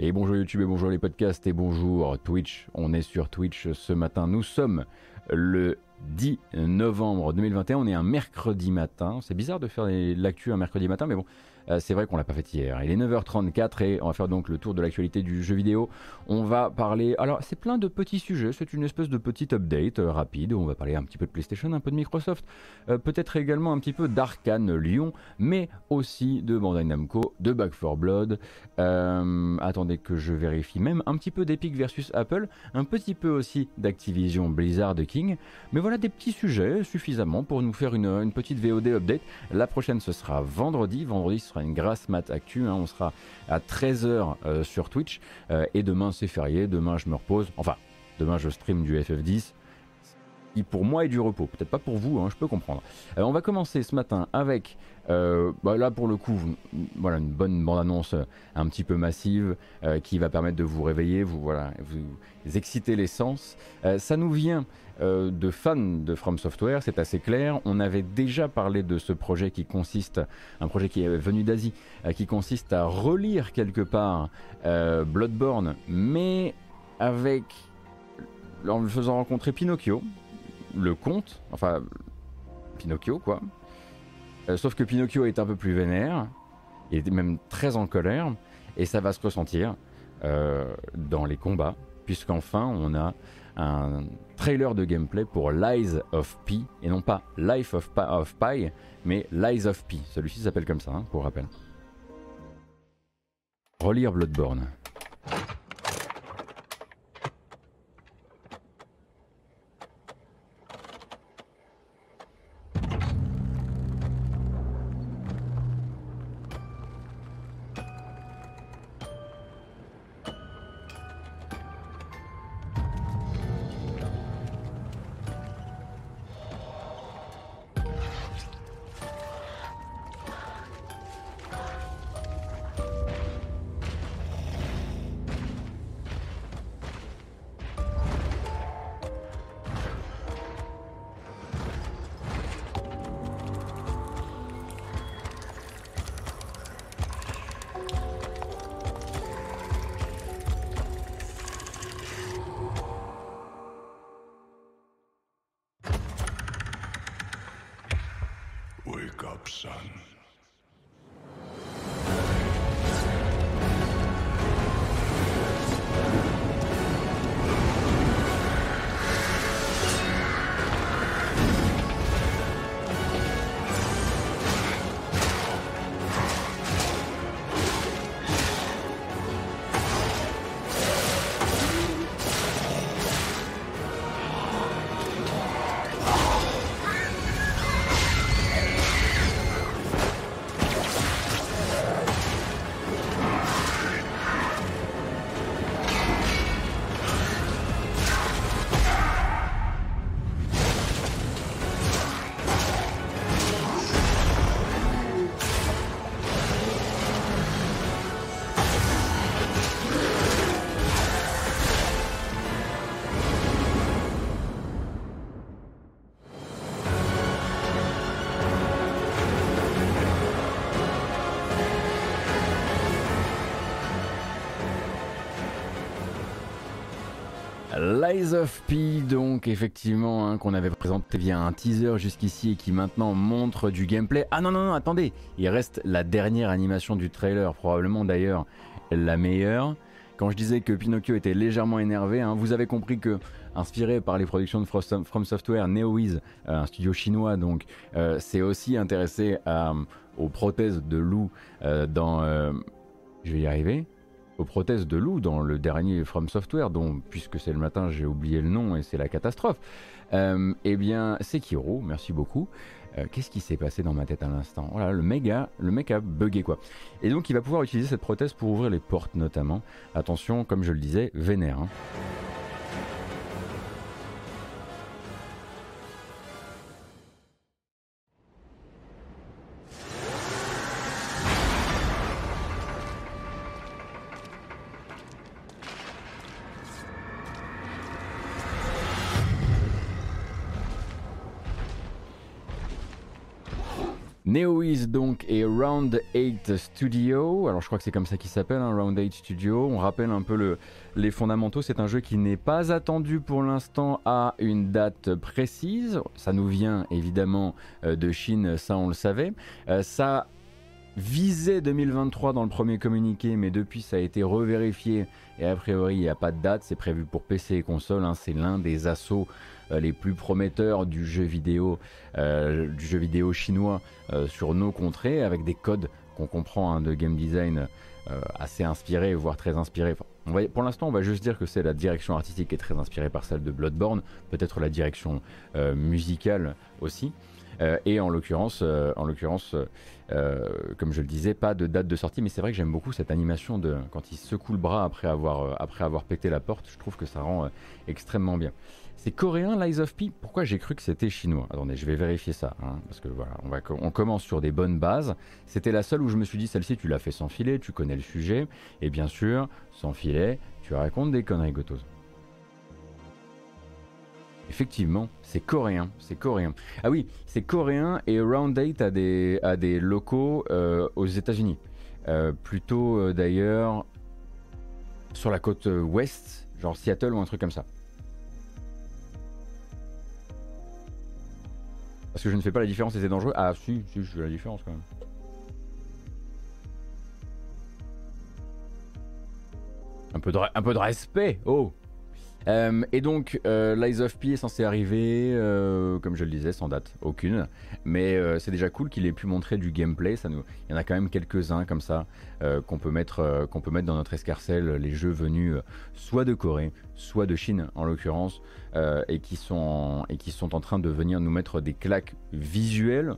Et bonjour YouTube et bonjour les podcasts et bonjour Twitch. On est sur Twitch ce matin. Nous sommes le 10 novembre 2021. On est un mercredi matin. C'est bizarre de faire l'actu un mercredi matin, mais bon, euh, c'est vrai qu'on l'a pas fait hier. Il est 9h34 et on va faire donc le tour de l'actualité du jeu vidéo. On va parler. Alors, c'est plein de petits sujets. C'est une espèce de petit update euh, rapide. On va parler un petit peu de PlayStation, un peu de Microsoft, euh, peut-être également un petit peu d'Arkane Lyon, mais aussi de Bandai Namco, de Back 4 Blood. attendez que je vérifie même un petit peu d'Epic versus Apple, un petit peu aussi d'Activision Blizzard Mais voilà des petits sujets suffisamment pour nous faire une, petite VOD update. La prochaine, ce sera vendredi. Vendredi, ce une grasse mat actu. Hein. on sera à 13h euh, sur Twitch. Euh, et demain, c'est férié. Demain, je me repose. Enfin, demain, je stream du FF10 qui pour moi est du repos. Peut-être pas pour vous, hein, je peux comprendre. Euh, on va commencer ce matin avec, bah là pour le coup, voilà une bonne bande-annonce un petit peu massive qui va permettre de vous réveiller, vous voilà, vous exciter les sens. ça nous vient euh, de fans de From Software, c'est assez clair. On avait déjà parlé de ce projet qui consiste, un projet qui est venu d'Asie, euh, qui consiste à relire quelque part euh, Bloodborne, mais avec, en le faisant rencontrer Pinocchio, le conte, enfin Pinocchio quoi. Sauf que Pinocchio est un peu plus vénère, il est même très en colère, et ça va se ressentir dans les combats, puisqu'enfin on a un trailer de gameplay pour Lies of P, et non pas Life of, of Pi, mais Lies of P. Celui-ci s'appelle comme ça, hein, pour rappel. Relire Bloodborne. Lies of P, donc effectivement, hein, qu'on avait présenté via un teaser jusqu'ici et qui maintenant montre du gameplay. Ah non, non, non, attendez, il reste la dernière animation du trailer, probablement d'ailleurs la meilleure. Quand je disais que Pinocchio était légèrement énervé, hein, vous avez compris que, inspiré par les productions de From Software, NeoWiz, euh, un studio chinois, donc, euh, c'est aussi intéressé aux prothèses de loup euh, dans. je vais y arriver aux prothèses de loup dans le dernier From Software, dont, puisque c'est le matin, j'ai oublié le nom et c'est la catastrophe. Euh, eh bien, Sekiro, merci beaucoup. Euh, qu'est-ce qui s'est passé dans ma tête à l'instant? Voilà, le méga, le mec a bugué quoi. Et donc, il va pouvoir utiliser cette prothèse pour ouvrir les portes notamment. Attention, comme je le disais, vénère. Hein. NeoWiz donc et Round 8 Studio, alors je crois que c'est comme ça qu'il s'appelle, hein, Round 8 Studio, on rappelle un peu le, les fondamentaux, c'est un jeu qui n'est pas attendu pour l'instant à une date précise, ça nous vient évidemment euh, de Chine, ça on le savait, euh, ça visait 2023 dans le premier communiqué, mais depuis ça a été revérifié. Et a priori il n'y a pas de date, c'est prévu pour PC et console, hein, c'est l'un des assauts les plus prometteurs du jeu vidéo, euh, du jeu vidéo chinois euh, sur nos contrées, avec des codes qu'on comprend hein, de game design assez inspirés, voire très inspirés. pour l'instant, on va juste dire que c'est la direction artistique qui est très inspirée par celle de Bloodborne, peut-être la direction musicale aussi. et en l'occurrence, en l'occurrence comme je le disais, pas de date de sortie, mais c'est vrai que j'aime beaucoup cette animation de quand il secoue le bras après avoir, après avoir pété la porte. Je trouve que ça rend extrêmement bien. C'est coréen, Lies of P Pourquoi j'ai cru que c'était chinois? Attendez, je vais vérifier ça. Hein, parce que voilà, on, commence sur des bonnes bases. C'était la seule où je me suis dit, celle-ci, tu l'as fait sans filet, tu connais le sujet. Et bien sûr, sans filet, tu racontes des conneries, Gotos. Effectivement, c'est coréen, c'est coréen. Ah oui, c'est coréen et Round 8 a des, des locaux euh, aux États-Unis. Euh, plutôt euh, d'ailleurs sur la côte ouest, genre Seattle ou un truc comme ça. Parce que je ne fais pas la différence et c'est dangereux. Ah si, si, je fais la différence quand même. Un peu de, un peu de respect, oh euh, et donc, euh, Lies of P est censé arriver, euh, comme je le disais, sans date aucune. Mais c'est déjà cool qu'il ait pu montrer du gameplay. Ça nous... Il y en a quand même quelques-uns comme ça qu'on peut, mettre, qu'on peut mettre dans notre escarcelle. Les jeux venus soit de Corée, soit de Chine en l'occurrence, et, qui sont en... et qui sont en train de venir nous mettre des claques visuelles.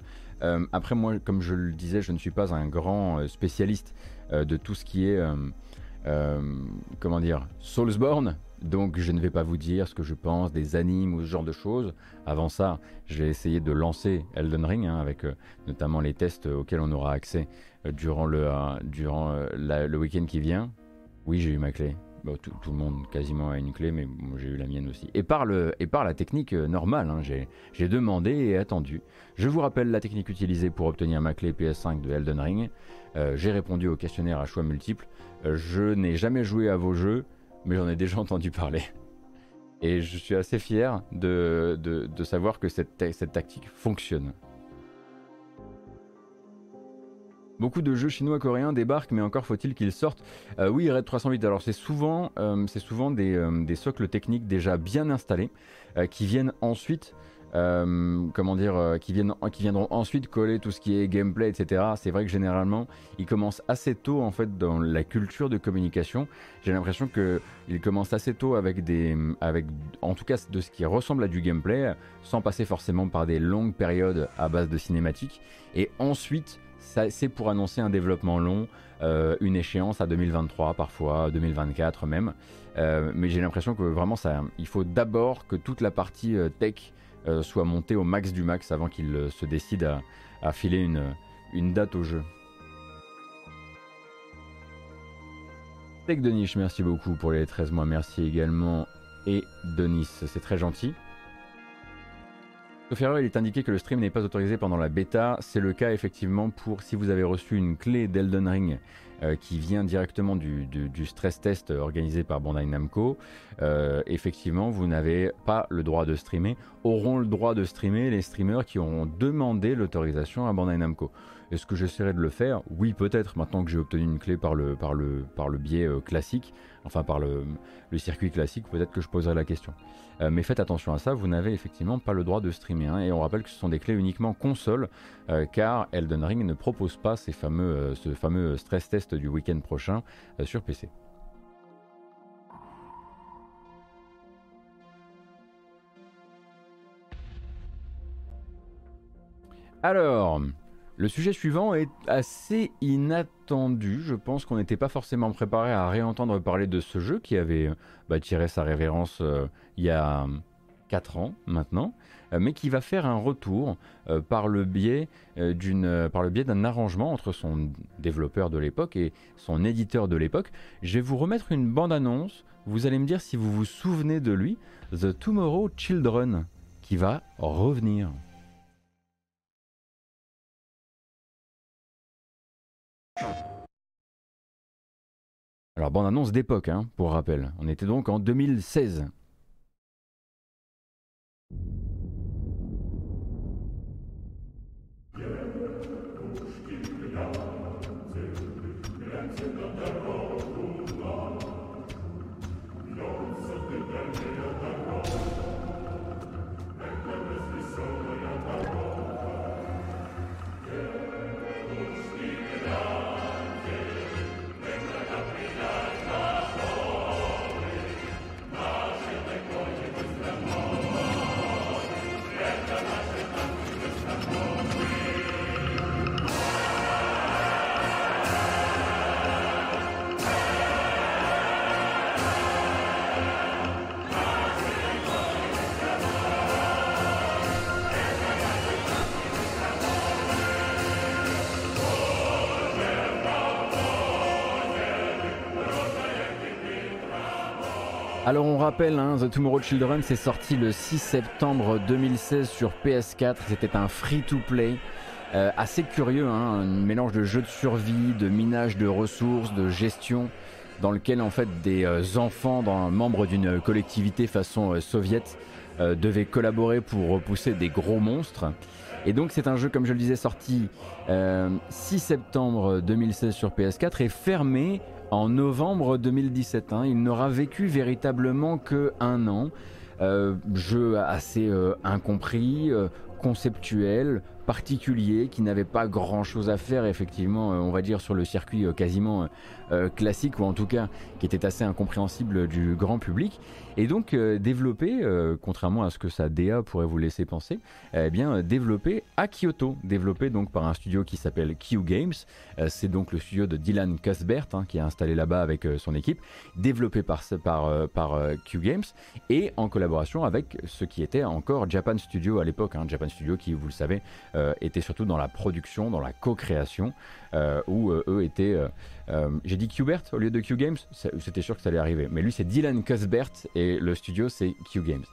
après, moi, comme je le disais, je ne suis pas un grand spécialiste de tout ce qui est. comment dire, Soulsborne, donc je ne vais pas vous dire ce que je pense des animes ou ce genre de choses. Avant ça, j'ai essayé de lancer Elden Ring hein, avec euh, notamment les tests auxquels on aura accès euh, durant le, euh, le week-end qui vient. Oui, j'ai eu ma clé. tout, le monde quasiment a une clé, mais j'ai eu la mienne aussi. Et par, le, et par la technique normale, hein, j'ai demandé et attendu. Je vous rappelle la technique utilisée pour obtenir ma clé PS5 de Elden Ring. j'ai répondu au questionnaire à choix multiples. je n'ai jamais joué à vos jeux mais j'en ai déjà entendu parler. Et je suis assez fier de, de, savoir que cette, cette, tactique fonctionne. Beaucoup de jeux chinois-coréens débarquent, mais encore faut-il qu'ils sortent. Euh, oui, Red 308, alors c'est souvent, euh, souvent des, euh, des, socles techniques déjà bien installés, qui viennent ensuite euh, comment dire, euh, qui, viendront ensuite coller tout ce qui est gameplay, etc. C'est vrai que généralement, ils commencent assez tôt en fait dans la culture de communication. J'ai l'impression qu'ils commencent assez tôt avec des, avec, en tout cas de ce qui ressemble à du gameplay, sans passer forcément par des longues périodes à base de cinématiques. Et ensuite, c'est pour annoncer un développement long, euh, une échéance à 2023 parfois, 2024 même. mais j'ai l'impression que vraiment il faut d'abord que toute la partie tech soit monté au max du max avant qu'il euh, se décide à, filer une, date au jeu. Tech de niche, merci beaucoup pour les 13 mois, merci également. Et Denis, c'est très gentil. Sauf erreur, il est indiqué que le stream n'est pas autorisé pendant la bêta. C'est le cas effectivement pour si vous avez reçu une clé d'Elden Ring euh, qui vient directement du, stress test organisé par Bandai Namco, euh, effectivement, vous n'avez pas le droit de streamer. Auront le droit de streamer les streamers qui auront demandé l'autorisation à Bandai Namco. Est-ce que j'essaierai de le faire? Oui, peut-être, maintenant que j'ai obtenu une clé par le biais euh, classique, enfin par le, circuit classique, peut-être que je poserai la question. Euh, mais faites attention à ça, vous n'avez effectivement pas le droit de streamer. Hein, et on rappelle que ce sont des clés uniquement console, euh, car Elden Ring ne propose pas fameux, ce fameux stress test du week-end prochain sur PC. Alors, le sujet suivant est assez inattendu. Je pense qu'on n'était pas forcément préparé à réentendre parler de ce jeu qui avait bah, tiré sa révérence euh, il y a 4 ans maintenant, euh, mais qui va faire un retour euh, par le biais d'un arrangement entre son développeur de l'époque et son éditeur de l'époque. Je vais vous remettre une bande-annonce. Vous allez me dire si vous vous souvenez de lui, The Tomorrow Children, qui va revenir. Alors, bande annonce d'époque, hein, pour rappel. On était donc en 2016. Alors rappelle, hein, The Tomorrow Children c'est sorti le 6 septembre 2016 sur PS4, c'était un free-to-play. Euh, assez curieux, hein, un mélange de jeux de survie, de minage de ressources, de gestion, dans lequel en fait des euh, enfants, membres d'une collectivité façon euh, soviète, devaient collaborer pour repousser des gros monstres. Et donc c'est un jeu, comme je le disais, sorti 6 septembre 2016 sur PS4 et fermé en novembre 2017. Hein. Il n'aura vécu véritablement que un an. Euh, jeu assez euh, incompris, euh, conceptuel, particulier, qui n'avait pas grand chose à faire, effectivement, on va dire, sur le circuit quasiment classique, ou en tout cas qui était assez incompréhensible du grand public. Et donc euh, développé, euh, contrairement à ce que sa DA pourrait vous laisser penser, eh bien développé à Kyoto, développé donc par un studio qui s'appelle Q Games. Euh, c'est donc le studio de Dylan Cuthbert hein, qui est installé là-bas avec son équipe, développé par, par, par Q Games et en collaboration avec ce qui était encore Japan Studio à l'époque. Hein. Japan Studio qui, vous le savez, était surtout dans la production, dans la co-création, où eux étaient euh, j'ai dit Qbert au lieu de Q Games, c'était sûr que ça allait arriver. Mais lui, c'est Dylan Cuthbert et le studio, c'est Q Games.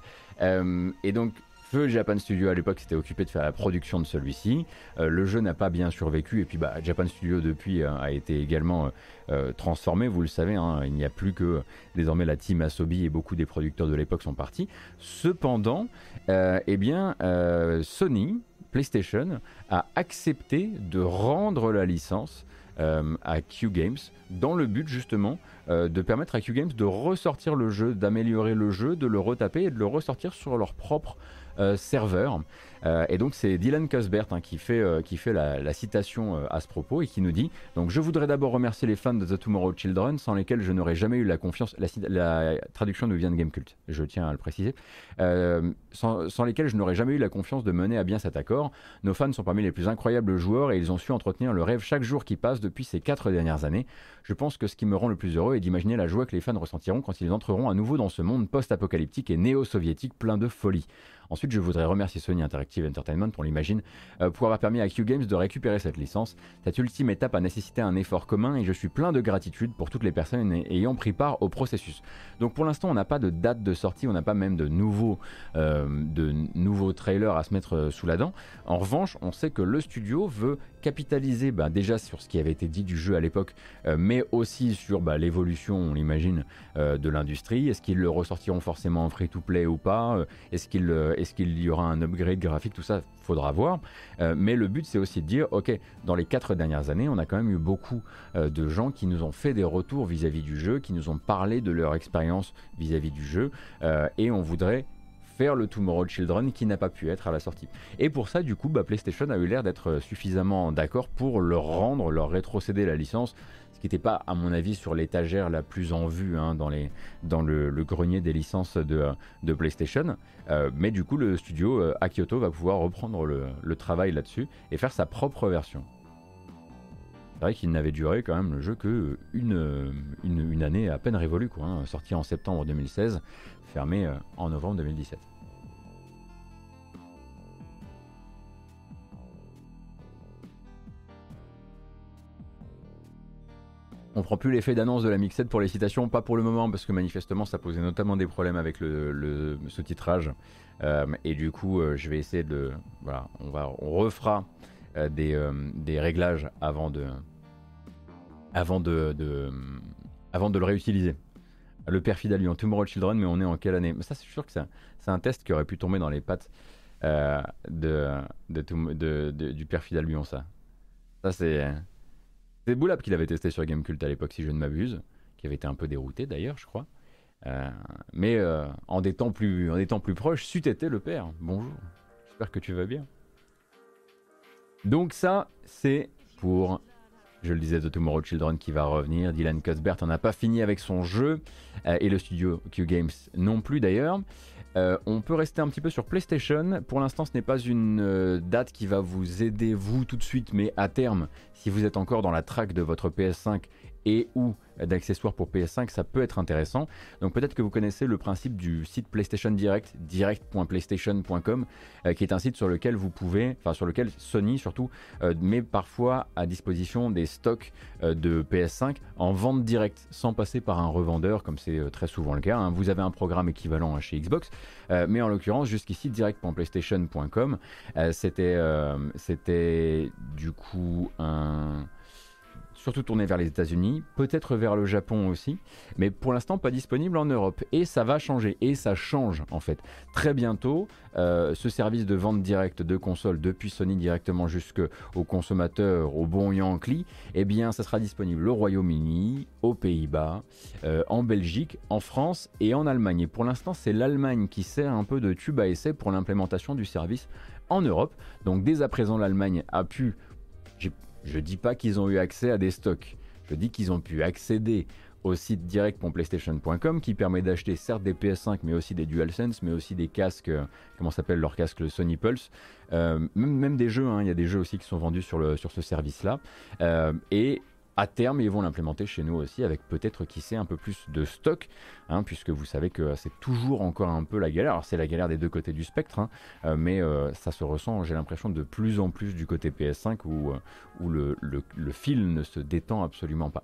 Euh, et donc, Feu Japan Studio à l'époque s'était occupé de faire la production de celui-ci. Euh, le jeu n'a pas bien survécu et puis bah, Japan Studio depuis a été également transformé. Vous le savez, hein, il n'y a plus que désormais la team Asobi et beaucoup des producteurs de l'époque sont partis. Cependant, eh bien, Sony, PlayStation, a accepté de rendre la licence euh, à Q Games dans le but justement euh, de permettre à Q Games de ressortir le jeu, d'améliorer le jeu, de le retaper et de le ressortir sur leur propre serveur. Euh, et donc c'est Dylan Cuthbert hein, qui fait, euh, qui fait la, citation euh, à ce propos et qui nous dit donc je voudrais d'abord remercier les fans de The Tomorrow Children sans lesquels je n'aurais jamais eu la confiance. La, traduction nous vient de Gamecult, je tiens à le préciser. Sans, sans, lesquels je n'aurais jamais eu la confiance de mener à bien cet accord. Nos fans sont parmi les plus incroyables joueurs et ils ont su entretenir le rêve chaque jour qui passe depuis ces quatre dernières années. Je pense que ce qui me rend le plus heureux est d'imaginer la joie que les fans ressentiront quand ils entreront à nouveau dans ce monde post-apocalyptique et néo-soviétique plein de folie. Ensuite, je voudrais remercier Sony Interactive Entertainment, on l'imagine, euh, pour avoir permis à Q Games de récupérer cette licence. Cette ultime étape a nécessité un effort commun et je suis plein de gratitude pour toutes les personnes ayant pris part au processus. Donc pour l'instant, on n'a pas de date de sortie, on n'a pas même de nouveaux, euh, trailers à se mettre euh, sous la dent. En revanche, on sait que le studio veut capitaliser bah, déjà sur ce qui avait été dit du jeu à l'époque, mais aussi sur bah, l'évolution, on l'imagine, de l'industrie. Est-ce qu'ils le ressortiront forcément en free-to-play ou pas? Est-ce qu'ils est-ce qu'il y aura un upgrade graphique Tout ça, faudra voir. Euh, mais le but, c'est aussi de dire, ok, dans les quatre dernières années, on a quand même eu beaucoup euh, de gens qui nous ont fait des retours vis-à-vis du jeu, qui nous ont parlé de leur expérience vis-à-vis du jeu, euh, et on voudrait faire le Tomorrow Children qui n'a pas pu être à la sortie. Et pour ça, du coup, bah, PlayStation a eu l'air d'être suffisamment d'accord pour leur rendre, leur rétrocéder la licence qui n'était pas, à mon avis, sur l'étagère la plus en vue hein, dans, le, grenier des licences de, PlayStation. Euh, mais du coup, le studio euh, à Kyoto va pouvoir reprendre le, travail là-dessus et faire sa propre version. C'est vrai qu'il n'avait duré quand même le jeu que une, une, année à peine révolue, quoi, hein, sorti en septembre 2016, fermé euh, en novembre 2017. On prend plus l'effet d'annonce de la mixette pour les citations, pas pour le moment, parce que manifestement ça posait notamment des problèmes avec le, ce titrage. Euh, et du coup, euh, je vais essayer de. Voilà, on, va, on refera euh, des, des, réglages avant de, avant de, de, avant de le réutiliser. Le perfide Albion, Tomorrow Children, mais on est en quelle année? Ça, c'est sûr que c'est un test qui aurait pu tomber dans les pattes de, de, du perfide Albion, ça. Ça, c'est. C'est Boulab qui l'avait testé sur Gamecult à l'époque, si je ne m'abuse, qui avait été un peu dérouté d'ailleurs, je crois. Euh, mais euh, en, des temps plus, en des temps plus proches, c'eût été le père. Bonjour, j'espère que tu vas bien. Donc ça, c'est pour je le disais, The Tomorrow Children qui va revenir. Dylan Cuthbert n'en a pas fini avec son jeu euh, et le studio Q Games non plus d'ailleurs. Euh, on peut rester un petit peu sur PlayStation. Pour l'instant, ce n'est pas une euh, date qui va vous aider vous tout de suite, mais à terme, si vous êtes encore dans la traque de votre PS5 et ou d'accessoires pour PS5, ça peut être intéressant. Donc peut-être que vous connaissez le principe du site PlayStation Direct, direct.playstation.com, euh, qui est un site sur lequel vous pouvez, enfin sur lequel Sony surtout, euh, met parfois à disposition des stocks euh, de PS5 en vente directe, sans passer par un revendeur, comme c'est très souvent le cas. Hein. Vous avez un programme équivalent hein, chez Xbox, mais en l'occurrence jusqu'ici direct.playstation.com, c'était, c'était du coup un surtout tourné vers les États-Unis, peut-être vers le Japon aussi, mais pour l'instant pas disponible en Europe. Et ça va changer, et ça change en fait. Très bientôt, euh, ce service de vente directe de consoles depuis Sony directement jusqu'au consommateur, au bon Yankee, eh bien ça sera disponible au Royaume-Uni, aux Pays-Bas, euh, en Belgique, en France et en Allemagne. Et pour l'instant, c'est l'Allemagne qui sert un peu de tube à essai pour l'implémentation du service en Europe. Donc dès à présent, l'Allemagne a pu je dis pas qu'ils ont eu accès à des stocks. Je dis qu'ils ont pu accéder au site direct.playstation.com qui permet d'acheter certes des PS5 mais aussi des DualSense mais aussi des casques, euh, comment s'appelle leur casque, le Sony Pulse, euh, même, des jeux, hein. il y a des jeux aussi qui sont vendus sur, ce service là. Euh, et à terme, ils vont l'implémenter chez nous aussi avec peut-être qui sait un peu plus de stock, hein, puisque vous savez que c'est toujours encore un peu la galère. Alors c'est la galère des deux côtés du spectre, hein, euh, mais euh, ça se ressent, j'ai l'impression, de plus en plus du côté PS5 où, euh, le, fil ne se détend absolument pas.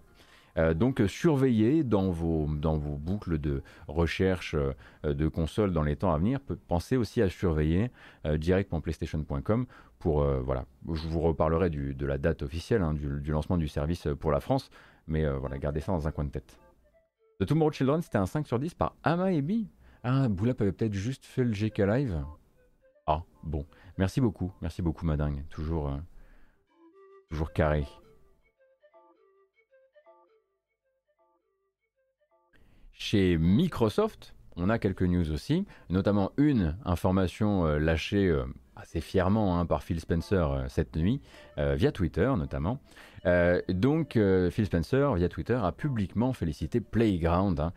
Donc surveillez dans vos, dans vos boucles de recherche de consoles dans les temps à venir. Pensez aussi à surveiller direct.playstation.com pour euh, voilà, je vous reparlerai de la date officielle hein, du, lancement du service pour la France, mais euh, voilà, gardez ça dans un coin de tête. The Tomorrow Children, c'était un 5 sur 10 par Ama Ebi. Ah, Boulap avait peut-être juste fait le GK Live. Ah, bon. Merci beaucoup, merci beaucoup, madingue. Toujours, euh, toujours carré. Chez Microsoft, on a quelques news aussi, notamment une information lâchée assez fièrement hein, par Phil Spencer euh, cette nuit, euh, via Twitter notamment. Euh, donc Phil Spencer, via Twitter, a publiquement félicité Playground hein,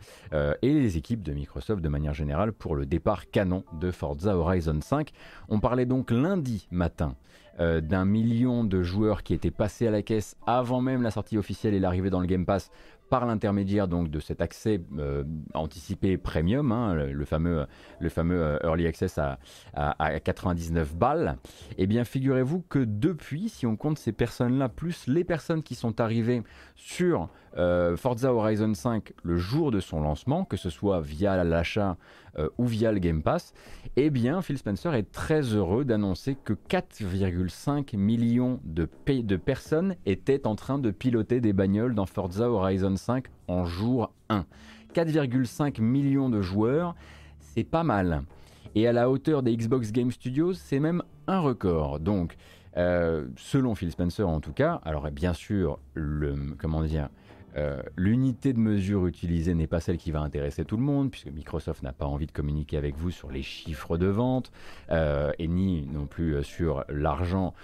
et les équipes de Microsoft de manière générale pour le départ canon de Forza Horizon 5. On parlait donc lundi matin d'un million de joueurs qui étaient passés à la caisse avant même la sortie officielle et l'arrivée dans le Game Pass par l'intermédiaire donc de cet accès euh, anticipé premium, hein, le, fameux, euh, early access à, à, 99 balles, eh bien figurez-vous que depuis, si on compte ces personnes-là, plus les personnes qui sont arrivées sur euh, Forza Horizon 5 le jour de son lancement, que ce soit via l'achat euh, ou via le Game Pass, eh bien Phil Spencer est très heureux d'annoncer que 4,5 millions de, personnes étaient en train de piloter des bagnoles dans Forza Horizon 5 en jour 1. 4,5 millions de joueurs, c'est pas mal. Et à la hauteur des Xbox Game Studios, c'est même un record. Donc, euh, selon Phil Spencer en tout cas, alors bien sûr, le, comment dire, euh, l'unité de mesure utilisée n'est pas celle qui va intéresser tout le monde, puisque Microsoft n'a pas envie de communiquer avec vous sur les chiffres de vente, euh, et ni non plus euh, sur l'argent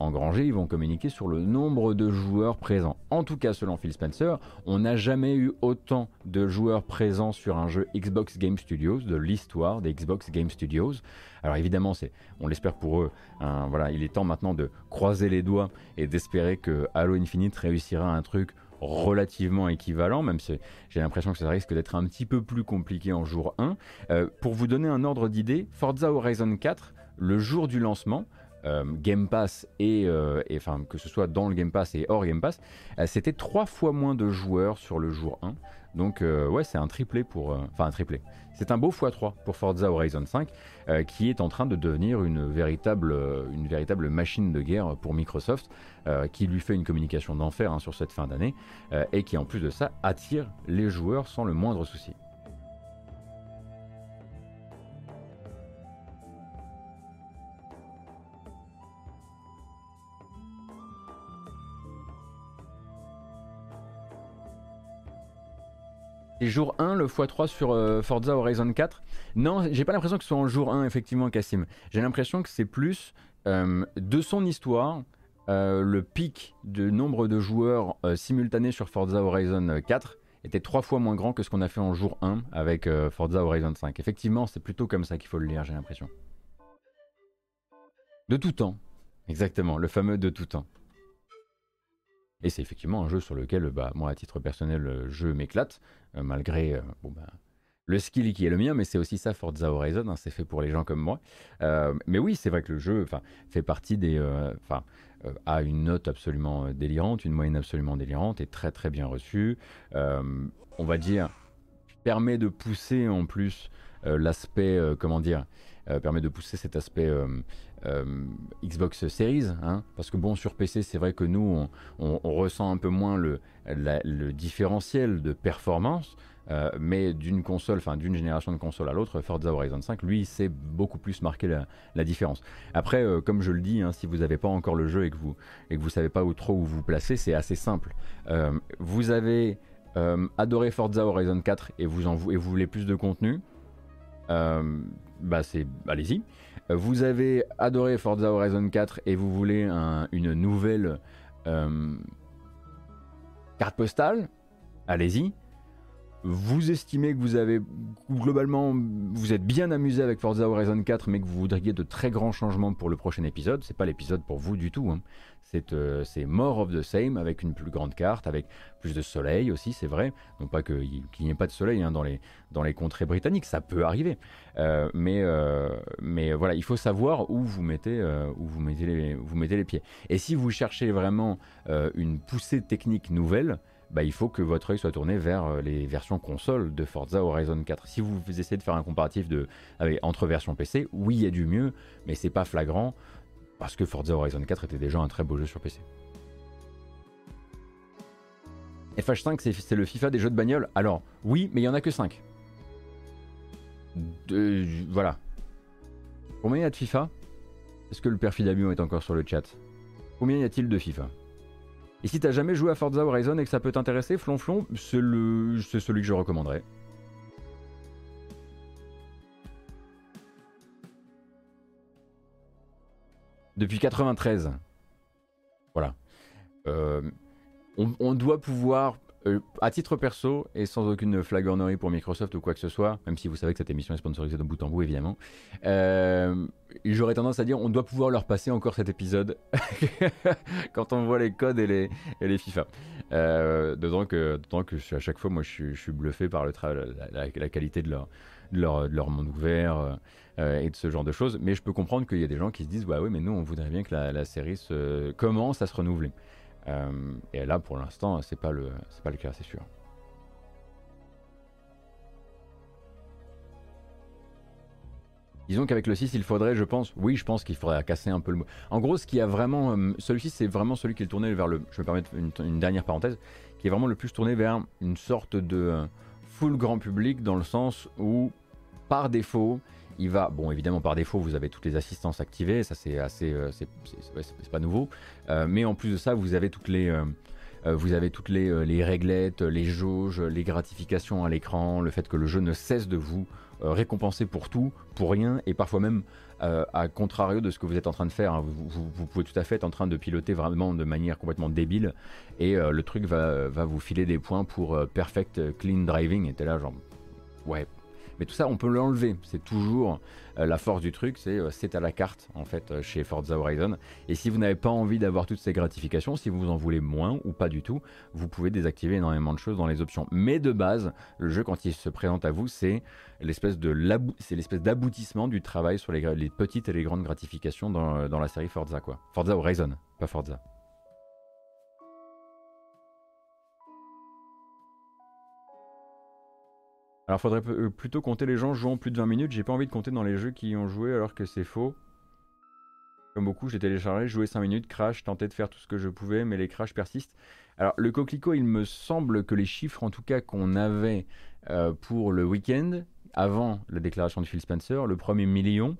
engrangé, ils vont communiquer sur le nombre de joueurs présents. En tout cas, selon Phil Spencer, on n'a jamais eu autant de joueurs présents sur un jeu Xbox Game Studios, de l'histoire des Xbox Game Studios. Alors évidemment, c'est, on l'espère pour eux, voilà, il est temps maintenant de croiser les doigts et d'espérer que Halo Infinite réussira un truc relativement équivalent, même si j'ai l'impression que ça risque d'être un petit peu plus compliqué en jour 1. Euh, pour vous donner un ordre d'idée, Forza Horizon 4, le jour du lancement, euh, Game Pass euh, et, enfin que ce soit dans le Game Pass et hors Game Pass, c'était trois fois moins de joueurs sur le jour 1 Donc ouais, c'est un triplé pour... Enfin un triplé. C'est un beau x3 pour Forza Horizon 5 qui est en train de devenir une véritable, une véritable machine de guerre pour Microsoft qui lui fait une communication d'enfer hein, sur cette fin d'année et qui en plus de ça attire les joueurs sans le moindre souci. Jour 1, le x3 sur euh, Forza Horizon 4. Non, j'ai pas l'impression que ce soit en jour 1, effectivement, Cassim. J'ai l'impression que c'est plus euh, de son histoire, euh, le pic de nombre de joueurs simultanés sur Forza Horizon 4 était trois fois moins grand que ce qu'on a fait en jour 1 avec Forza Horizon 5. Effectivement, c'est plutôt comme ça qu'il faut le lire, j'ai l'impression. De tout temps. Exactement, le fameux de tout temps. Et c'est effectivement un jeu sur lequel, bah, moi, à titre personnel, je m'éclate. Euh, malgré euh, bah, le skill qui est le mien, mais c'est aussi ça Forza Horizon, hein, c'est fait pour les gens comme moi. Euh, mais oui, c'est vrai que le jeu fait partie des... A une note absolument délirante, une moyenne absolument délirante, et très très bien reçue. on va dire, permet de pousser en plus l'aspect, comment dire, permet de pousser cet aspect Xbox Series, hein, parce que bon, sur PC, c'est vrai que nous, on, ressent un peu moins le, différentiel de performance. Euh, mais d'une console, enfin d'une génération de console à l'autre, Forza Horizon 5, lui, c'est beaucoup plus marqué la, différence. Après, euh, comme je le dis, hein, si vous n'avez pas encore le jeu et que vous et que vous savez pas où trop où vous placer, c'est assez simple. Euh, vous avez adoré Forza Horizon 4 et vous en et vous voulez plus de contenu, bah c'est allez-y. Vous avez adoré Forza Horizon 4 et vous voulez une nouvelle carte postale, allez-y. Vous estimez que vous avez globalement, vous êtes bien amusé avec Forza Horizon 4, mais que vous voudriez de très grands changements pour le prochain épisode. C'est pas l'épisode pour vous du tout. Hein. Euh, c'est more of the same avec une plus grande carte, avec plus de soleil aussi, c'est vrai. Non pas qu'il n'y ait pas de soleil hein, dans, les, contrées britanniques, ça peut arriver. Euh, mais, euh, mais voilà, il faut savoir où vous mettez, où vous mettez, les, pieds. Et si vous cherchez vraiment une poussée technique nouvelle, bah, il faut que votre œil soit tourné vers les versions console de Forza Horizon 4. Si vous essayez de faire un comparatif entre versions PC, oui, il y a du mieux, mais c'est pas flagrant parce que Forza Horizon 4 était déjà un très beau jeu sur PC. FH5, c'est le FIFA des jeux de bagnole Alors, oui, mais il n'y en a que 5. voilà. Combien il y a de FIFA Est-ce que le père est encore sur le chat? Combien y a-t-il de FIFA? Et si t'as jamais joué à Forza Horizon et que ça peut t'intéresser, Flonflon, c'est celui que je recommanderais. Depuis 93. Voilà. Euh, on, doit pouvoir, euh, à titre perso et sans aucune flagornerie pour Microsoft ou quoi que ce soit, même si vous savez que cette émission est sponsorisée de bout en bout évidemment, euh, j'aurais tendance à dire on doit pouvoir leur passer encore cet épisode quand on voit les codes et les, les FIFA. d'autant que, que à chaque fois, moi je suis, bluffé par le la, la, qualité de leur, de leur monde ouvert. Euh, et de ce genre de choses. Mais je peux comprendre qu'il y a des gens qui se disent ouais, oui, mais nous, on voudrait bien que la, série se... commence à se renouveler. Euh, et là, pour l'instant, c'est pas le, c'est pas le cas, c'est sûr. Disons qu'avec le 6, il faudrait, je pense, oui, je pense qu'il faudrait casser un peu le. En gros, ce qui a vraiment. Euh, celui-ci, c'est vraiment celui qui est tourné vers le. Je me permettre une, dernière parenthèse, qui est vraiment le plus tourné vers une sorte de full grand public, dans le sens où, par défaut, il va, bon évidemment par défaut vous avez toutes les assistances activées, ça c'est assez, euh, c'est pas nouveau, euh, mais en plus de ça vous avez toutes les, euh, vous avez toutes les, réglettes, les jauges, les gratifications à l'écran, le fait que le jeu ne cesse de vous récompenser pour tout, pour rien, et parfois même à contrario de ce que vous êtes en train de faire. Hein. vous, pouvez tout à fait être en train de piloter vraiment de manière complètement débile, et le truc va, va, vous filer des points pour perfect clean driving, et t'es là genre, ouais, mais tout ça, on peut l'enlever. C'est toujours euh, la force du truc, c'est euh, c'est à la carte en fait euh, chez Forza Horizon. Et si vous n'avez pas envie d'avoir toutes ces gratifications, si vous en voulez moins ou pas du tout, vous pouvez désactiver énormément de choses dans les options. Mais de base, le jeu quand il se présente à vous, c'est l'espèce de c'est l'espèce d'aboutissement du travail sur les, les, petites et les grandes gratifications dans, dans la série Forza quoi. Forza Horizon, pas Forza. Alors faudrait euh, plutôt compter les gens jouant plus de 20 minutes. J'ai pas envie de compter dans les jeux qui ont joué alors que c'est faux. Comme beaucoup, j'ai téléchargé, joué 5 minutes, crash, tenté de faire tout ce que je pouvais, mais les crashs persistent. Alors le coquelicot, il me semble que les chiffres en tout cas qu'on avait euh, pour le week-end, avant la déclaration de Phil Spencer, le premier million,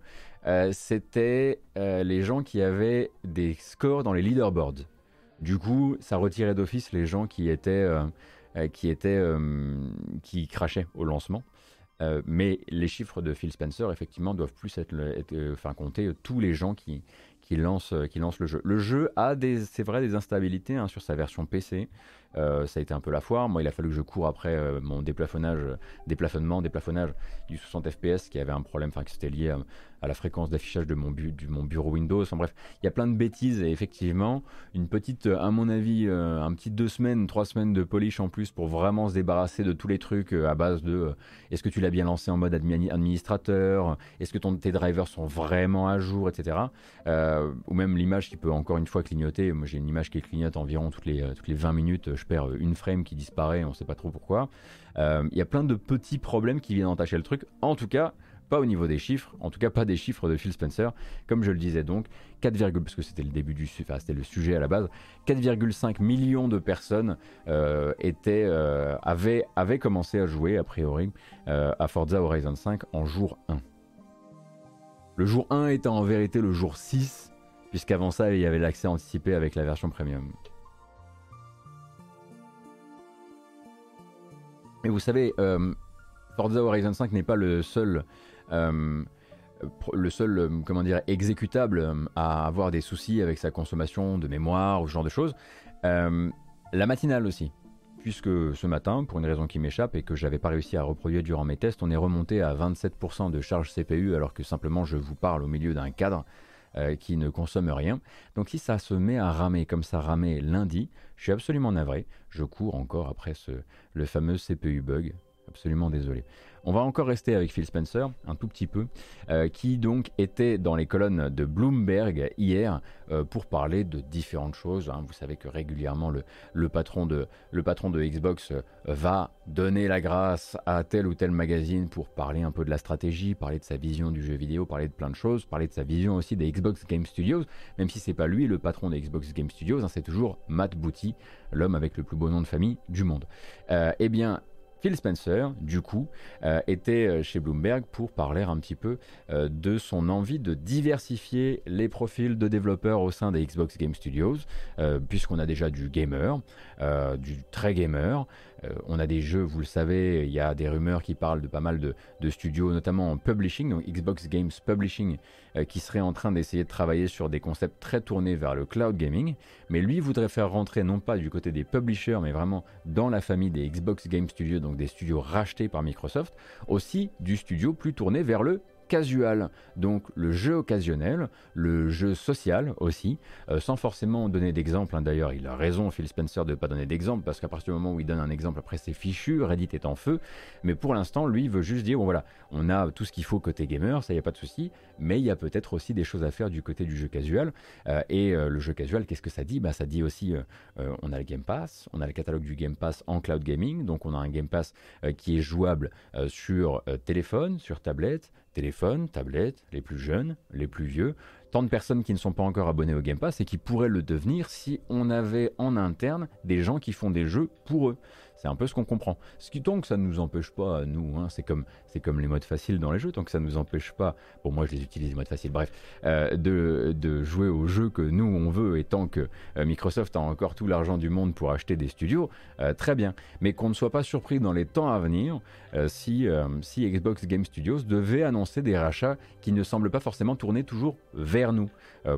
euh, c'était les gens qui avaient des scores dans les leaderboards. Du coup, ça retirait d'office les gens qui étaient qui, était, euh, qui crachait au lancement. Euh, mais les chiffres de Phil Spencer, effectivement, doivent plus être, enfin, compter tous les gens qui, qui, lancent, qui le jeu. Le jeu a, c'est vrai, des instabilités hein, sur sa version PC. Ça a été un peu la foire. Moi, il a fallu que je cours après mon déplafonnage, déplafonnement, déplafonnage du 60 FPS qui avait un problème, enfin, qui c'était lié à, la fréquence d'affichage de mon, bureau Windows. En bref, il y a plein de bêtises et effectivement, une petite, à mon avis, euh, un petit deux semaines, trois semaines de polish en plus pour vraiment se débarrasser de tous les trucs euh, à base de euh, est-ce que tu l'as bien lancé en mode administrateur, est-ce que tes drivers sont vraiment à jour, etc. ou même l'image qui peut encore une fois clignoter. Moi, j'ai une image qui clignote environ toutes les, toutes les 20 minutes. Je perds une frame qui disparaît, on sait pas trop pourquoi. Il y a plein de petits problèmes qui viennent entacher le truc. En tout cas, pas au niveau des chiffres, en tout cas pas des chiffres de Phil Spencer, comme je le disais donc, 4, parce que c'était le début du, sujet à la base, 4,5 millions de personnes euh, étaient, euh, avaient, avaient, commencé à jouer a priori euh, à Forza Horizon 5 en jour 1. Le jour 1 étant en vérité le jour 6, puisqu'avant ça il y avait l'accès anticipé avec la version premium. Mais vous savez, Forza Horizon 5 n'est pas le seul euh, euh, exécutable euh, à avoir des soucis avec sa consommation de mémoire ou ce genre de choses. la matinale aussi, puisque ce matin, pour une raison qui m'échappe et que j'avais pas réussi à reproduire durant mes tests, on est remonté à 27% de charge CPU alors que simplement je vous parle au milieu d'un cadre qui ne consomme rien. Donc si ça se met à ramer comme ça ramait lundi, je suis absolument navré. Je cours encore après ce, le fameux CPU bug. Absolument désolé. On va encore rester avec Phil Spencer, un tout petit peu, euh, qui donc était dans les colonnes de Bloomberg hier euh, pour parler de différentes choses. Hein. Vous savez que régulièrement le, patron, de, Xbox euh, va donner la grâce à tel ou tel magazine pour parler un peu de la stratégie, parler de sa vision du jeu vidéo, parler de plein de choses, parler de sa vision aussi des Xbox Game Studios, même si c'est pas lui le patron des Xbox Game Studios, hein, c'est toujours Matt Booty, l'homme avec le plus beau nom de famille du monde. eh bien, Phil Spencer, du coup, euh, était euh, chez Bloomberg pour parler un petit peu euh, de son envie de diversifier les profils de développeurs au sein des Xbox Game Studios, puisqu'on a déjà du gamer, du très gamer, euh, on a des jeux, vous le savez, il y a des rumeurs qui parlent de pas mal de, studios, notamment en publishing, donc Xbox Games Publishing, euh, qui serait en train d'essayer de travailler sur des concepts très tournés vers le cloud gaming. Mais lui voudrait faire rentrer non pas du côté des publishers, mais vraiment dans la famille des Xbox Game Studios, donc des studios rachetés par Microsoft, aussi du studio plus tourné vers le casual, donc le jeu occasionnel, le jeu social aussi, euh, sans forcément donner d'exemple. Hein. D'ailleurs, il a raison, Phil Spencer, de ne pas donner d'exemple, parce qu'à partir du moment où il donne un exemple, après c'est fichu, Reddit est en feu. Mais pour l'instant, lui, il veut juste dire, bon voilà, on a tout ce qu'il faut côté gamer, ça y a pas de souci, mais il y a peut-être aussi des choses à faire du côté du jeu casual. Euh, et euh, le jeu casual, qu'est-ce que ça dit? Bah, Ça dit aussi, on a le Game Pass, on a le catalogue du Game Pass en cloud gaming, donc on a un Game Pass qui est jouable sur téléphone, sur tablette, téléphone, tablette, les plus jeunes, les plus vieux, tant de personnes qui ne sont pas encore abonnées au Game Pass et qui pourraient le devenir si on avait en interne des gens qui font des jeux pour eux. C'est un peu ce qu'on comprend. Ce qui donc ça ne nous empêche pas, nous, hein, c'est comme, comme les modes faciles dans les jeux, tant que ça ne nous empêche pas, bon moi je les utilise les modes faciles, bref, euh, de, jouer aux jeux que nous on veut et tant que euh, Microsoft a encore tout l'argent du monde pour acheter des studios, euh, très bien. Mais qu'on ne soit pas surpris dans les temps à venir si, si Xbox Game Studios devait annoncer des rachats qui ne semblent pas forcément tourner toujours vers nous.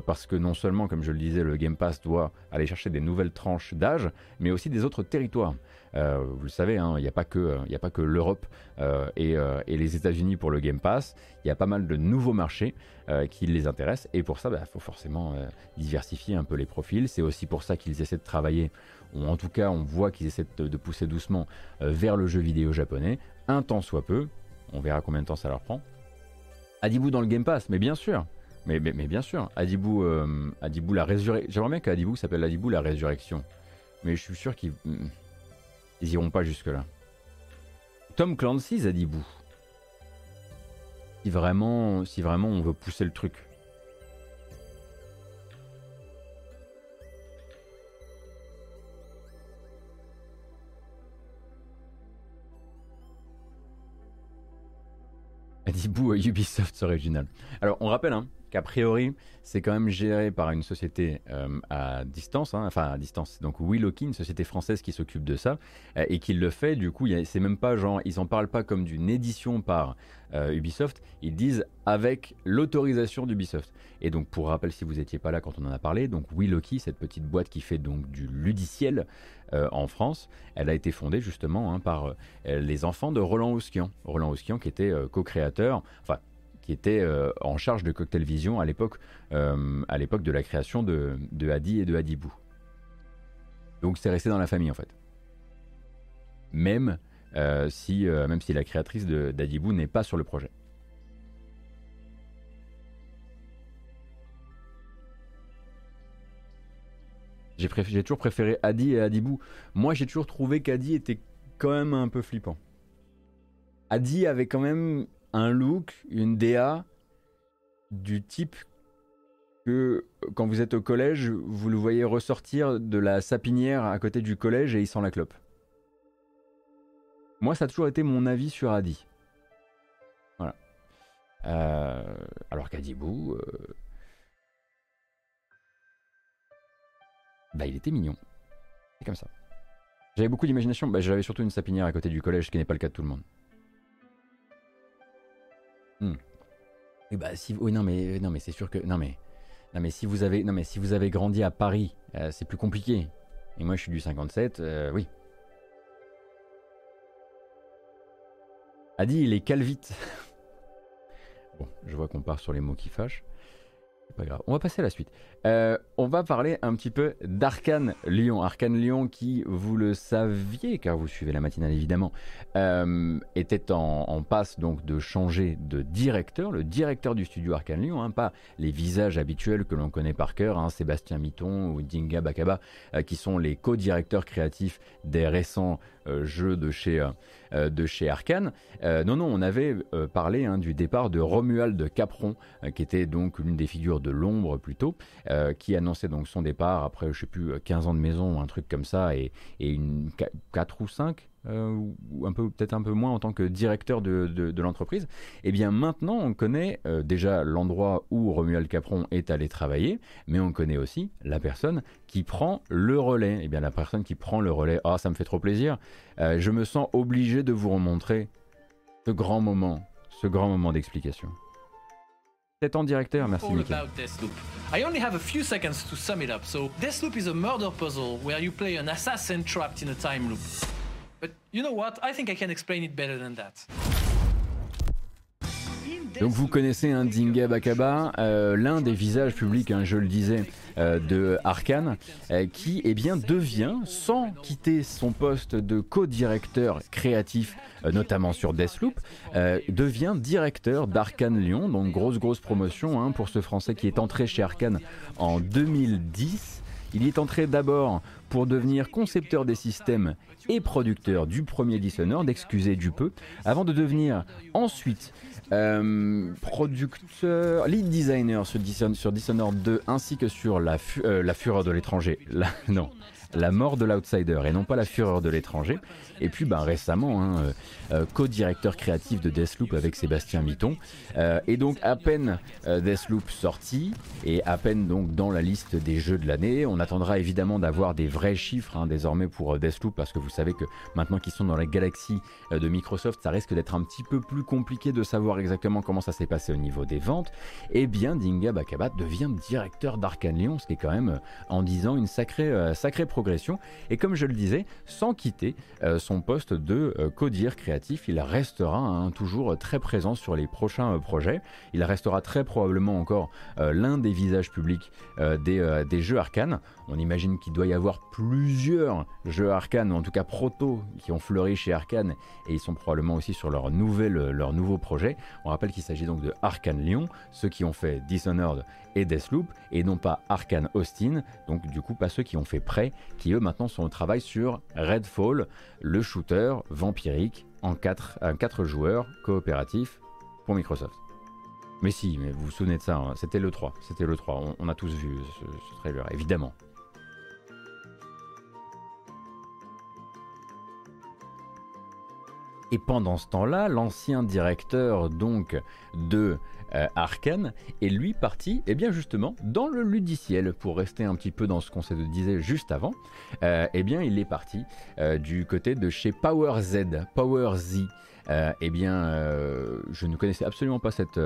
parce que non seulement, comme je le disais, le Game Pass doit aller chercher des nouvelles tranches d'âge, mais aussi des autres territoires. Euh, vous le savez, hein, il n'y a pas que, l'Europe euh, euh, et, les États-Unis pour le Game Pass. Il y a pas mal de nouveaux marchés qui les intéressent. Et pour ça, il bah, faut forcément diversifier un peu les profils. C'est aussi pour ça qu'ils essaient de travailler, ou en tout cas, on voit qu'ils essaient de, pousser doucement vers le jeu vidéo japonais, un temps soit peu. On verra combien de temps ça leur prend. Adibou dans le Game Pass, mais bien sûr. Mais, bien sûr, Adibou, Adibou la résurrection. J'aimerais bien qu'Adibou s'appelle Adibou la résurrection. Mais je suis sûr qu'il. Ils iront pas jusque-là. Tom Clancy's Adibou. Si vraiment, si vraiment on veut pousser le truc. Adibou Ubisoft original. Alors on rappelle hein, qu'a priori c'est quand même géré par une société euh, à distance, hein, enfin à distance, donc Willoki, une société française qui s'occupe de ça euh, et qui le fait. Du coup, c'est même pas genre, ils en parlent pas comme d'une édition par euh, Ubisoft, ils disent avec l'autorisation d'Ubisoft. Et donc, pour rappel, si vous n'étiez pas là quand on en a parlé, donc Willoki, cette petite boîte qui fait donc du ludiciel en France, elle a été fondée justement hein, par les enfants de Roland Oskian. Roland Oskian qui était co-créateur, enfin qui était euh, en charge de Cocktail Vision à l'époque, euh, de la création de, de Hadi et de Hadibou. Donc c'est resté dans la famille en fait. Même, euh, si, même si la créatrice d'Adibou n'est pas sur le projet. J'ai toujours préféré Adi et Adibou. Moi, j'ai toujours trouvé qu'Adi était quand même un peu flippant. Adi avait quand même un look, une DA du type que quand vous êtes au collège, vous le voyez ressortir de la sapinière à côté du collège et il sent la clope. Moi, ça a toujours été mon avis sur Adi. Voilà. Euh, alors qu'Adibou, euh, bah, il était mignon. C'est comme ça. J'avais beaucoup d'imagination. Bah, J'avais surtout une sapinière à côté du collège, ce qui n'est pas le cas de tout le monde. Hmm. bah si oui non mais non mais c'est sûr que non mais non mais si vous avez non mais si vous avez grandi à Paris, euh, c'est plus compliqué. Et moi je suis du 57, euh, oui. Adi il est calvite. bon, je vois qu'on part sur les mots qui fâchent On va passer à la suite. Euh, on va parler un petit peu d'Arcane Lyon. Arcane Lyon, qui, vous le saviez, car vous suivez la matinale évidemment, euh, était en, passe donc de changer de directeur, le directeur du studio Arcane Lyon, hein, pas les visages habituels que l'on connaît par cœur, hein, Sébastien Mitton ou Dinga Bakaba, euh, qui sont les co-directeurs créatifs des récents jeux de chez de chez Arkane. Euh, non, non, on avait euh, parlé hein, du départ de Romuald Capron, qui était donc l'une des figures de l'ombre plutôt, qui annonçait donc son départ après, je sais plus, 15 ans de maison, un truc comme ça, et, et une 4 ou 5 euh, ou un peu peut-être un peu moins en tant que directeur de, de, l'entreprise, eh bien maintenant on connaît euh, déjà l'endroit où Romuald Capron est allé travailler, mais on connaît aussi la personne qui prend le relais. Eh bien la personne qui prend le relais, ah ça me fait trop plaisir, euh, je me sens obligé de vous remontrer ce grand moment, ce grand moment d'explication. C'est en directeur, merci. I only have a few seconds to sum it up. So, Deathloop is a murder puzzle where you play an assassin trapped in a time loop. Donc vous connaissez un Dinga Bakaba, euh, l'un des visages publics, hein, je le disais, euh, de Arkane, euh, qui eh bien, devient, sans quitter son poste de co-directeur créatif, notamment sur Deathloop, devient directeur d'Arkane Lyon, donc grosse grosse promotion hein, pour ce Français qui est entré chez Arkane en 2010. Il est entré d'abord pour devenir concepteur des systèmes et producteur du premier Dishonored, d'excuser du peu, avant de devenir ensuite euh, producteur, lead designer sur, Dishonored, 2 ainsi que sur la, euh, la fureur de l'étranger. Non, la mort de l'outsider et non pas la fureur de l'étranger. Et puis ben, récemment, hein, euh, euh, co-directeur créatif de Deathloop avec Sébastien Mitton. Euh, et donc à peine Deathloop sorti et à peine donc dans la liste des jeux de l'année, on attendra évidemment d'avoir des vrais chiffres hein, désormais pour Deathloop parce que vous savez que maintenant qu'ils sont dans la galaxie de Microsoft, ça risque d'être un petit peu plus compliqué de savoir exactement comment ça s'est passé au niveau des ventes. Et eh bien Dinga Bakabat devient directeur d'Arkane Lyon, ce qui est quand même en disant une sacrée, sacrée progression. Et comme je le disais, sans quitter son poste de euh, codir créatif. Il restera hein, toujours très présent sur les prochains euh, projets. Il restera très probablement encore euh, l'un des visages publics des, jeux arcanes. On imagine qu'il doit y avoir plusieurs jeux arcanes, ou en tout cas proto, qui ont fleuri chez Arkane et ils sont probablement aussi sur leur, nouvelle, leur nouveau projet. On rappelle qu'il s'agit donc de Arkane Lyon, ceux qui ont fait Dishonored et Deathloop, et non pas Arkane Austin, donc du coup pas ceux qui ont fait Prey, qui eux maintenant sont au travail sur Redfall, le shooter vampirique en 4, 4 joueurs coopératifs pour Microsoft. Mais si, mais vous vous souvenez de ça, hein, c'était le 3, c'était le 3, on, a tous vu ce, ce trailer, évidemment. Et pendant ce temps-là, l'ancien directeur donc de euh, Arkane est lui parti, et eh bien justement, dans le ludiciel, pour rester un petit peu dans ce qu'on se disait juste avant, euh, eh bien il est parti euh, du côté de chez Power Z, Power Z. eh bien, je ne connaissais absolument pas cette,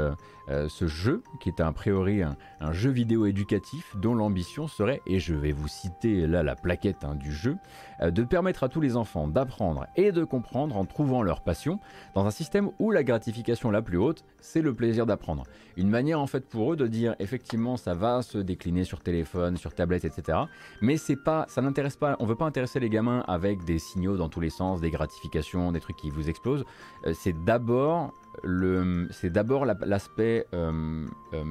ce jeu, qui est a priori un, jeu vidéo éducatif dont l'ambition serait, et je vais vous citer là la plaquette hein, du jeu, euh, de permettre à tous les enfants d'apprendre et de comprendre en trouvant leur passion dans un système où la gratification la plus haute, c'est le plaisir d'apprendre. Une manière en fait pour eux de dire effectivement ça va se décliner sur téléphone, sur tablette, etc. Mais c'est pas, ça n'intéresse pas, on veut pas intéresser les gamins avec des signaux dans tous les sens, des gratifications, des trucs qui vous explosent. Euh, c'est d'abord l'aspect euh,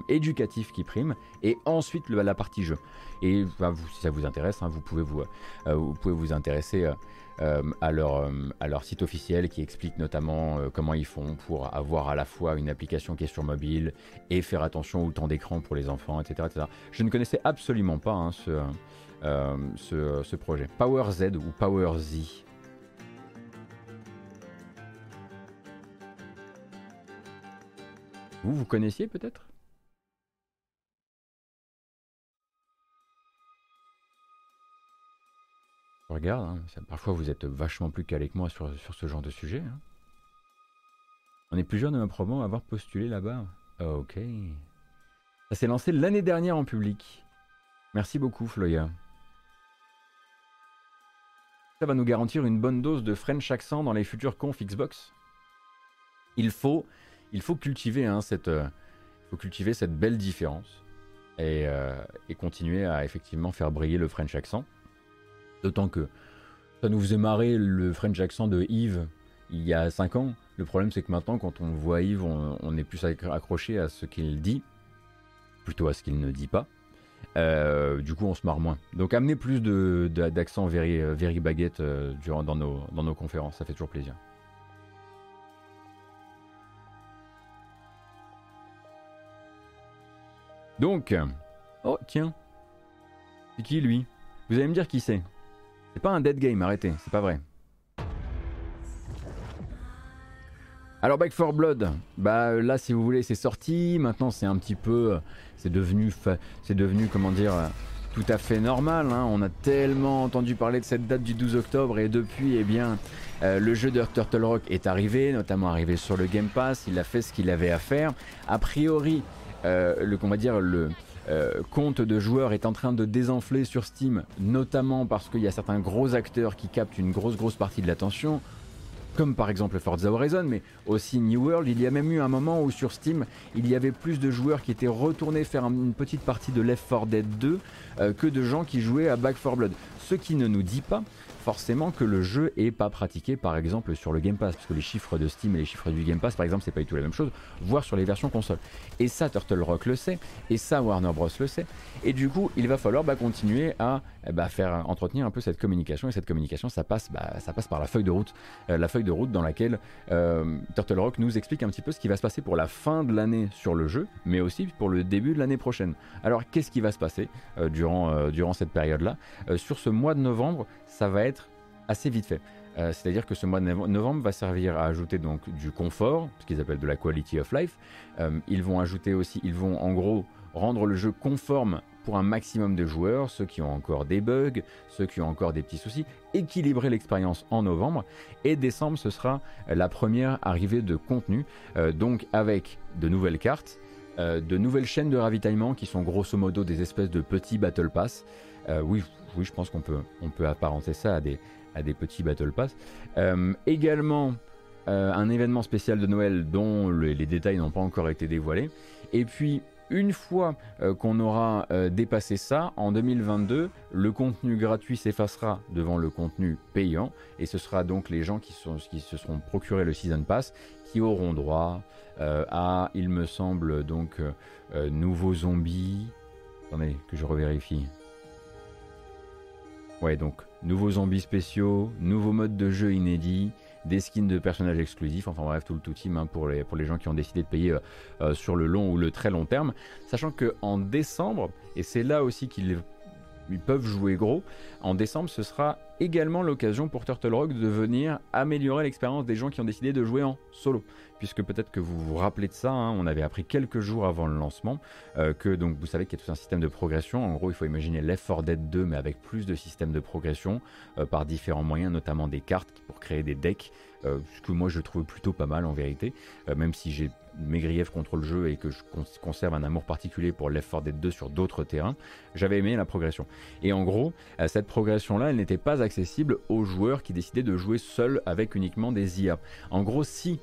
éducatif qui prime et ensuite la partie jeu. Et si ça vous intéresse, hein, vous, pouvez vous, euh, intéresser euh, euh, à, leur, site officiel qui explique notamment comment ils font pour avoir à la fois une application qui est sur mobile et faire attention au temps d'écran pour les enfants, etc., Je ne connaissais absolument pas hein, ce, ce, ce projet. Power Z ou Power Z? Vous, vous connaissiez peut-être? Regarde, hein, parfois vous êtes vachement plus calé que moi sur, ce genre de sujet. Hein. On est plusieurs de probablement à avoir postulé là-bas. Ok. Ça s'est lancé l'année dernière en public. Merci beaucoup, Floya. Ça va nous garantir une bonne dose de French accent dans les futurs confs Xbox? Il faut, il faut cultiver hein, cette, euh, faut cultiver cette belle différence et, euh, et continuer à effectivement faire briller le French accent. D'autant que ça nous faisait marrer le French accent de Yves il y a 5 ans. Le problème, c'est que maintenant, quand on voit Yves, on, est plus accroché à ce qu'il dit, plutôt à ce qu'il ne dit pas. Euh, du coup, on se marre moins. Donc, amener plus d'accent very, very baguette durant, dans, nos, dans nos conférences, ça fait toujours plaisir. Donc, oh tiens, c'est qui lui? Vous allez me dire qui c'est c'est pas un dead game, arrêtez, c'est pas vrai. Alors Back 4 Blood, bah là si vous voulez c'est sorti, maintenant c'est un petit peu, c'est devenu, c'est devenu comment dire, tout à fait normal. Hein. On a tellement entendu parler de cette date du 12 octobre et depuis, eh bien, euh, le jeu de Turtle Rock est arrivé, notamment arrivé sur le Game Pass. Il a fait ce qu'il avait à faire. A priori, euh, le, on va dire le, euh, compte de joueurs est en train de désenfler sur Steam, notamment parce qu'il y a certains gros acteurs qui captent une grosse grosse partie de l'attention, comme par exemple Forza Horizon, mais aussi New World. Il y a même eu un moment où sur Steam, il y avait plus de joueurs qui étaient retournés faire une petite partie de Left 4 Dead 2 euh, que de gens qui jouaient à Back 4 Blood. Ce qui ne nous dit pas forcément que le jeu est pas pratiqué par exemple sur le Game Pass, parce que les chiffres de Steam et les chiffres du Game Pass par exemple c'est pas du tout la même chose, voire sur les versions console. Et ça Turtle Rock le sait, et ça Warner Bros le sait, et du coup il va falloir bah, continuer à eh bah, faire entretenir un peu cette communication, et cette communication ça passe, bah, ça passe par la feuille de route, euh, la feuille de route dans laquelle euh, Turtle Rock nous explique un petit peu ce qui va se passer pour la fin de l'année sur le jeu, mais aussi pour le début de l'année prochaine. Alors qu'est-ce qui va se passer euh, durant, durant cette période-là? Sur ce mois de novembre, ça va être assez vite fait. Euh, c'est-à-dire que ce mois de novembre va servir à ajouter donc du confort, ce qu'ils appellent de la quality of life. Euh, ils vont ajouter aussi, ils vont en gros rendre le jeu conforme pour un maximum de joueurs, ceux qui ont encore des bugs, ceux qui ont encore des petits soucis, équilibrer l'expérience en novembre. Et décembre, ce sera la première arrivée de contenu, euh, donc avec de nouvelles cartes, de nouvelles chaînes de ravitaillement qui sont grosso modo des espèces de petits battle pass. oui, oui, je pense qu'on peut, on peut apparenter ça à des, à des petits Battle Pass. Euh, également, euh, un événement spécial de Noël dont les, détails n'ont pas encore été dévoilés. Et puis, une fois euh, qu'on aura dépassé ça, en 2022, le contenu gratuit s'effacera devant le contenu payant, et ce sera donc les gens qui, sont, qui se seront procurés le Season Pass qui auront droit à, il me semble, donc, nouveaux zombies. Attendez, que je revérifie. Ouais, donc nouveaux zombies spéciaux, nouveaux modes de jeu inédits, des skins de personnages exclusifs, enfin bref, tout le tout team hein, pour, les, pour les gens qui ont décidé de payer sur le long ou le très long terme. Sachant qu'en décembre, et c'est là aussi qu'ils ils peuvent jouer gros. En décembre, ce sera également l'occasion pour Turtle Rock de venir améliorer l'expérience des gens qui ont décidé de jouer en solo. Puisque peut-être que vous vous rappelez de ça, hein, on avait appris quelques jours avant le lancement euh, que donc vous savez qu'il y a tout un système de progression. En gros, il faut imaginer Left 4 Dead 2 mais avec plus de systèmes de progression euh, par différents moyens, notamment des cartes pour créer des decks. Euh, ce que moi je trouve plutôt pas mal en vérité, même si j'ai mes griefs contre le jeu et que je conserve un amour particulier pour Left 4 Dead 2 sur d'autres terrains, j'avais aimé la progression. Et en gros, euh, cette progression-là, elle n'était pas accessible aux joueurs qui décidaient de jouer seuls avec uniquement des IA. En gros, si,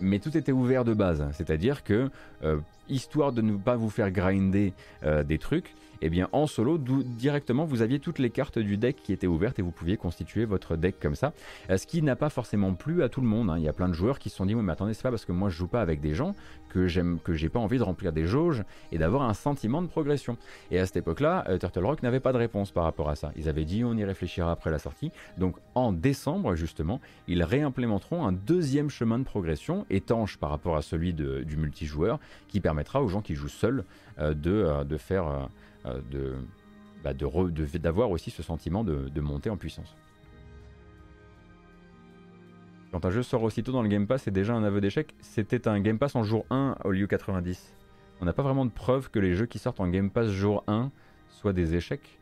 mais tout était ouvert de base, c'est-à-dire que, euh, histoire de ne pas vous faire grinder euh, des trucs, et eh bien en solo, directement, vous aviez toutes les cartes du deck qui étaient ouvertes et vous pouviez constituer votre deck comme ça. Euh, ce qui n'a pas forcément plu à tout le monde. Hein. Il y a plein de joueurs qui se sont dit, oui mais attendez, c'est pas parce que moi je joue pas avec des gens que j'aime que j'ai pas envie de remplir des jauges et d'avoir un sentiment de progression. Et à cette époque-là, euh, Turtle Rock n'avait pas de réponse par rapport à ça. Ils avaient dit, on y réfléchira après la sortie. Donc en décembre, justement, ils réimplémenteront un deuxième chemin de progression étanche par rapport à celui du multijoueur qui permettra aux gens qui jouent seuls euh, de, de faire de, bah, d'avoir aussi ce sentiment de, de monter en puissance. Quand un jeu sort aussitôt dans le Game Pass, c'est déjà un aveu d'échec. C'était un Game Pass en jour 1 au lieu 90. On n'a pas vraiment de preuve que les jeux qui sortent en Game Pass jour 1 soient des échecs.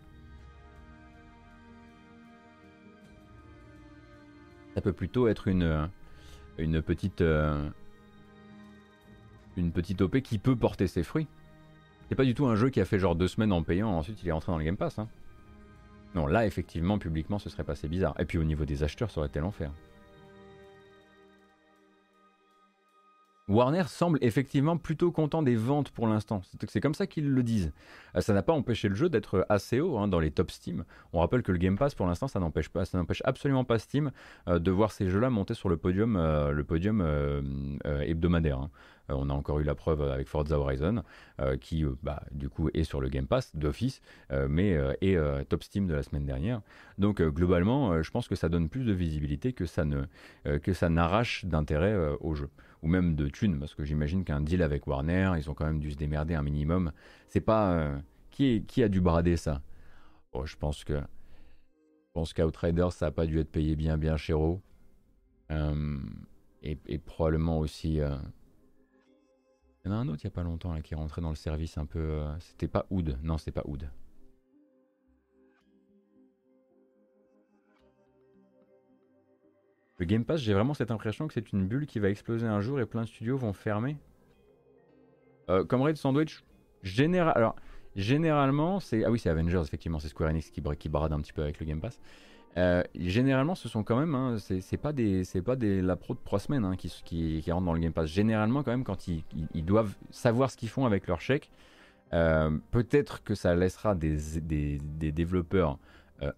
Ça peut plutôt être une, petite euh, une petite OP qui peut porter ses fruits. C'est pas du tout un jeu qui a fait genre deux semaines en payant, ensuite il est rentré dans le Game Pass. Hein. Non, là effectivement, publiquement, ce serait passé bizarre. Et puis au niveau des acheteurs, ça aurait été l'enfer. Warner semble effectivement plutôt content des ventes pour l'instant. C'est comme ça qu'ils le disent. Euh, ça n'a pas empêché le jeu d'être assez haut hein, dans les top Steam. On rappelle que le Game Pass pour l'instant ça n'empêche pas, ça n'empêche absolument pas Steam euh, de voir ces jeux-là monter sur le podium, euh, le podium hebdomadaire. Hein. on a encore eu la preuve avec Forza Horizon, qui bah, du coup est sur le Game Pass d'office, mais est top Steam de la semaine dernière. Donc globalement, je pense que ça donne plus de visibilité que ça ne que ça n'arrache d'intérêt au jeu ou même de thunes, parce que j'imagine qu'un deal avec Warner, ils ont quand même dû se démerder un minimum. C'est pas. Euh, qui, qui a dû brader ça? Oh, Je pense que. Je pense qu'Outriders, ça a pas dû être payé bien, bien cher. Euh, et, probablement aussi. Euh, il y en a un autre il y a pas longtemps qui est rentré dans le service un peu. c'était pas Oud, non, c'est pas Oud. Le Game Pass, j'ai vraiment cette impression que c'est une bulle qui va exploser un jour et plein de studios vont fermer. Euh, comme Red Sandwich, généralement, c'est. Ah oui, c'est Avengers, effectivement, c'est Square Enix qui, qui barade un petit peu avec le Game Pass. Euh, généralement, ce sont quand même, hein, c'est pas des, c'est pas des la pro de 3 semaines hein, qui, rentrent dans le Game Pass. Généralement, quand même, quand ils, doivent savoir ce qu'ils font avec leur chèque, euh, peut-être que ça laissera des développeurs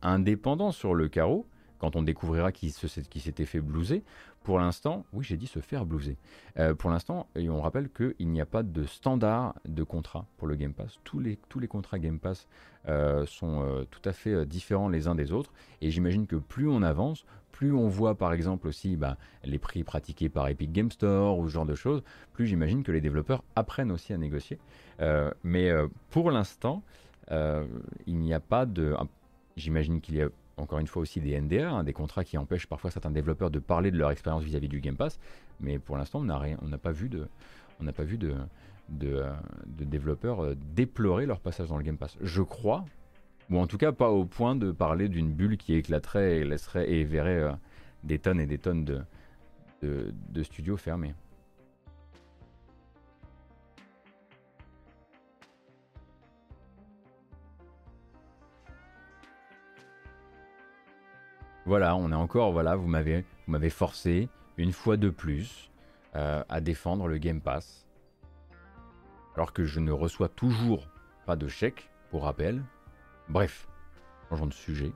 indépendants sur le carreau, quand on découvrira qui, s'était fait blouser. Pour l'instant, oui, j'ai dit se faire blouser. Euh, pour l'instant, on rappelle qu'il n'y a pas de standard de contrat pour le Game Pass. Tous les, tous les contrats Game Pass euh, sont euh, tout à fait différents les uns des autres. Et j'imagine que plus on avance, plus on voit par exemple aussi bah, les prix pratiqués par Epic Game Store ou ce genre de choses, plus j'imagine que les développeurs apprennent aussi à négocier. mais pour l'instant, il n'y a pas de... J'imagine qu'il y a encore une fois aussi des NDA, hein, des contrats qui empêchent parfois certains développeurs de parler de leur expérience vis-à-vis du Game Pass. Mais pour l'instant, on n'a pas vu de, euh, développeurs euh, déplorer leur passage dans le Game Pass. Je crois, ou en tout cas pas au point de parler d'une bulle qui éclaterait et laisserait et verrait euh, des tonnes et des tonnes de studios fermés. Voilà, on est encore, voilà, vous m'avez, vous m'avez forcé une fois de plus euh, à défendre le Game Pass, alors que je ne reçois toujours pas de chèque, pour rappel. Bref, changeons de sujet.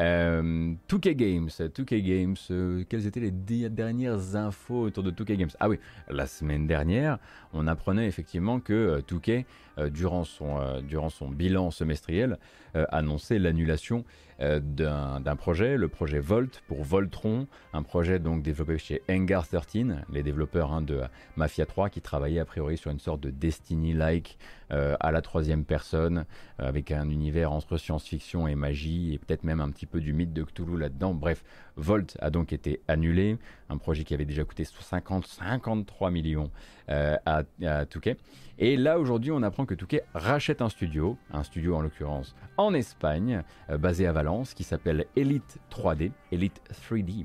Euh, 2K Games, 2K Games, euh, quelles étaient les dernières infos autour de 2K Games? Ah oui, la semaine dernière, on apprenait effectivement que 2K, euh, durant, son, durant son bilan semestriel, annonçait l'annulation d'un projet, le projet Volt pour Voltron, un projet donc développé chez Engar 13, les développeurs hein, de Mafia 3 qui travaillaient a priori sur une sorte de Destiny-like à la troisième personne, avec un univers entre science-fiction et magie, et peut-être même un petit peu du mythe de Cthulhu là-dedans. Bref, Volt a donc été annulé, un projet qui avait déjà coûté 50, 53 millions à, à Touquet. Et là aujourd'hui on apprend que Touquet rachète un studio, un studio en l'occurrence en Espagne, euh, basé à Valence, qui s'appelle Elite 3D, Elite 3D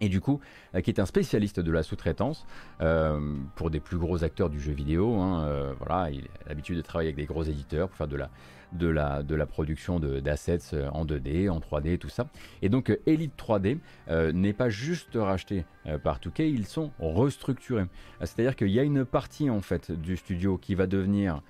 et du coup, euh, qui est un spécialiste de la sous-traitance euh, pour des plus gros acteurs du jeu vidéo. Hein, voilà, il a l'habitude de travailler avec des gros éditeurs pour faire de la, de la, de la production d'assets euh, en 2D, en 3D, tout ça. Et donc euh, Elite 3D euh, n'est pas juste racheté par Touquet, ils sont restructurés. C'est-à-dire qu'il y a une partie en fait du studio qui va devenir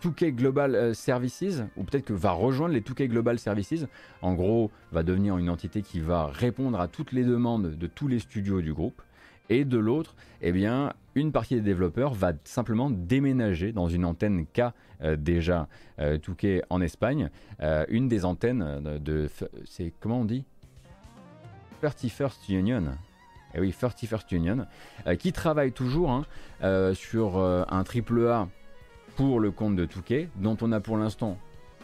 Touquet Global Services, ou peut-être que va rejoindre les Touquet Global Services. En gros, va devenir une entité qui va répondre à toutes les demandes de tous les studios du groupe. Et de l'autre, eh bien, une partie des développeurs va simplement déménager dans une antenne K euh, déjà euh, Touquet en Espagne, euh, une des antennes de, c'est comment on dit? 31st Union. Eh oui, 31st Union, qui travaille toujours hein, sur un triple A pour le compte de Touquet, dont on a pour l'instant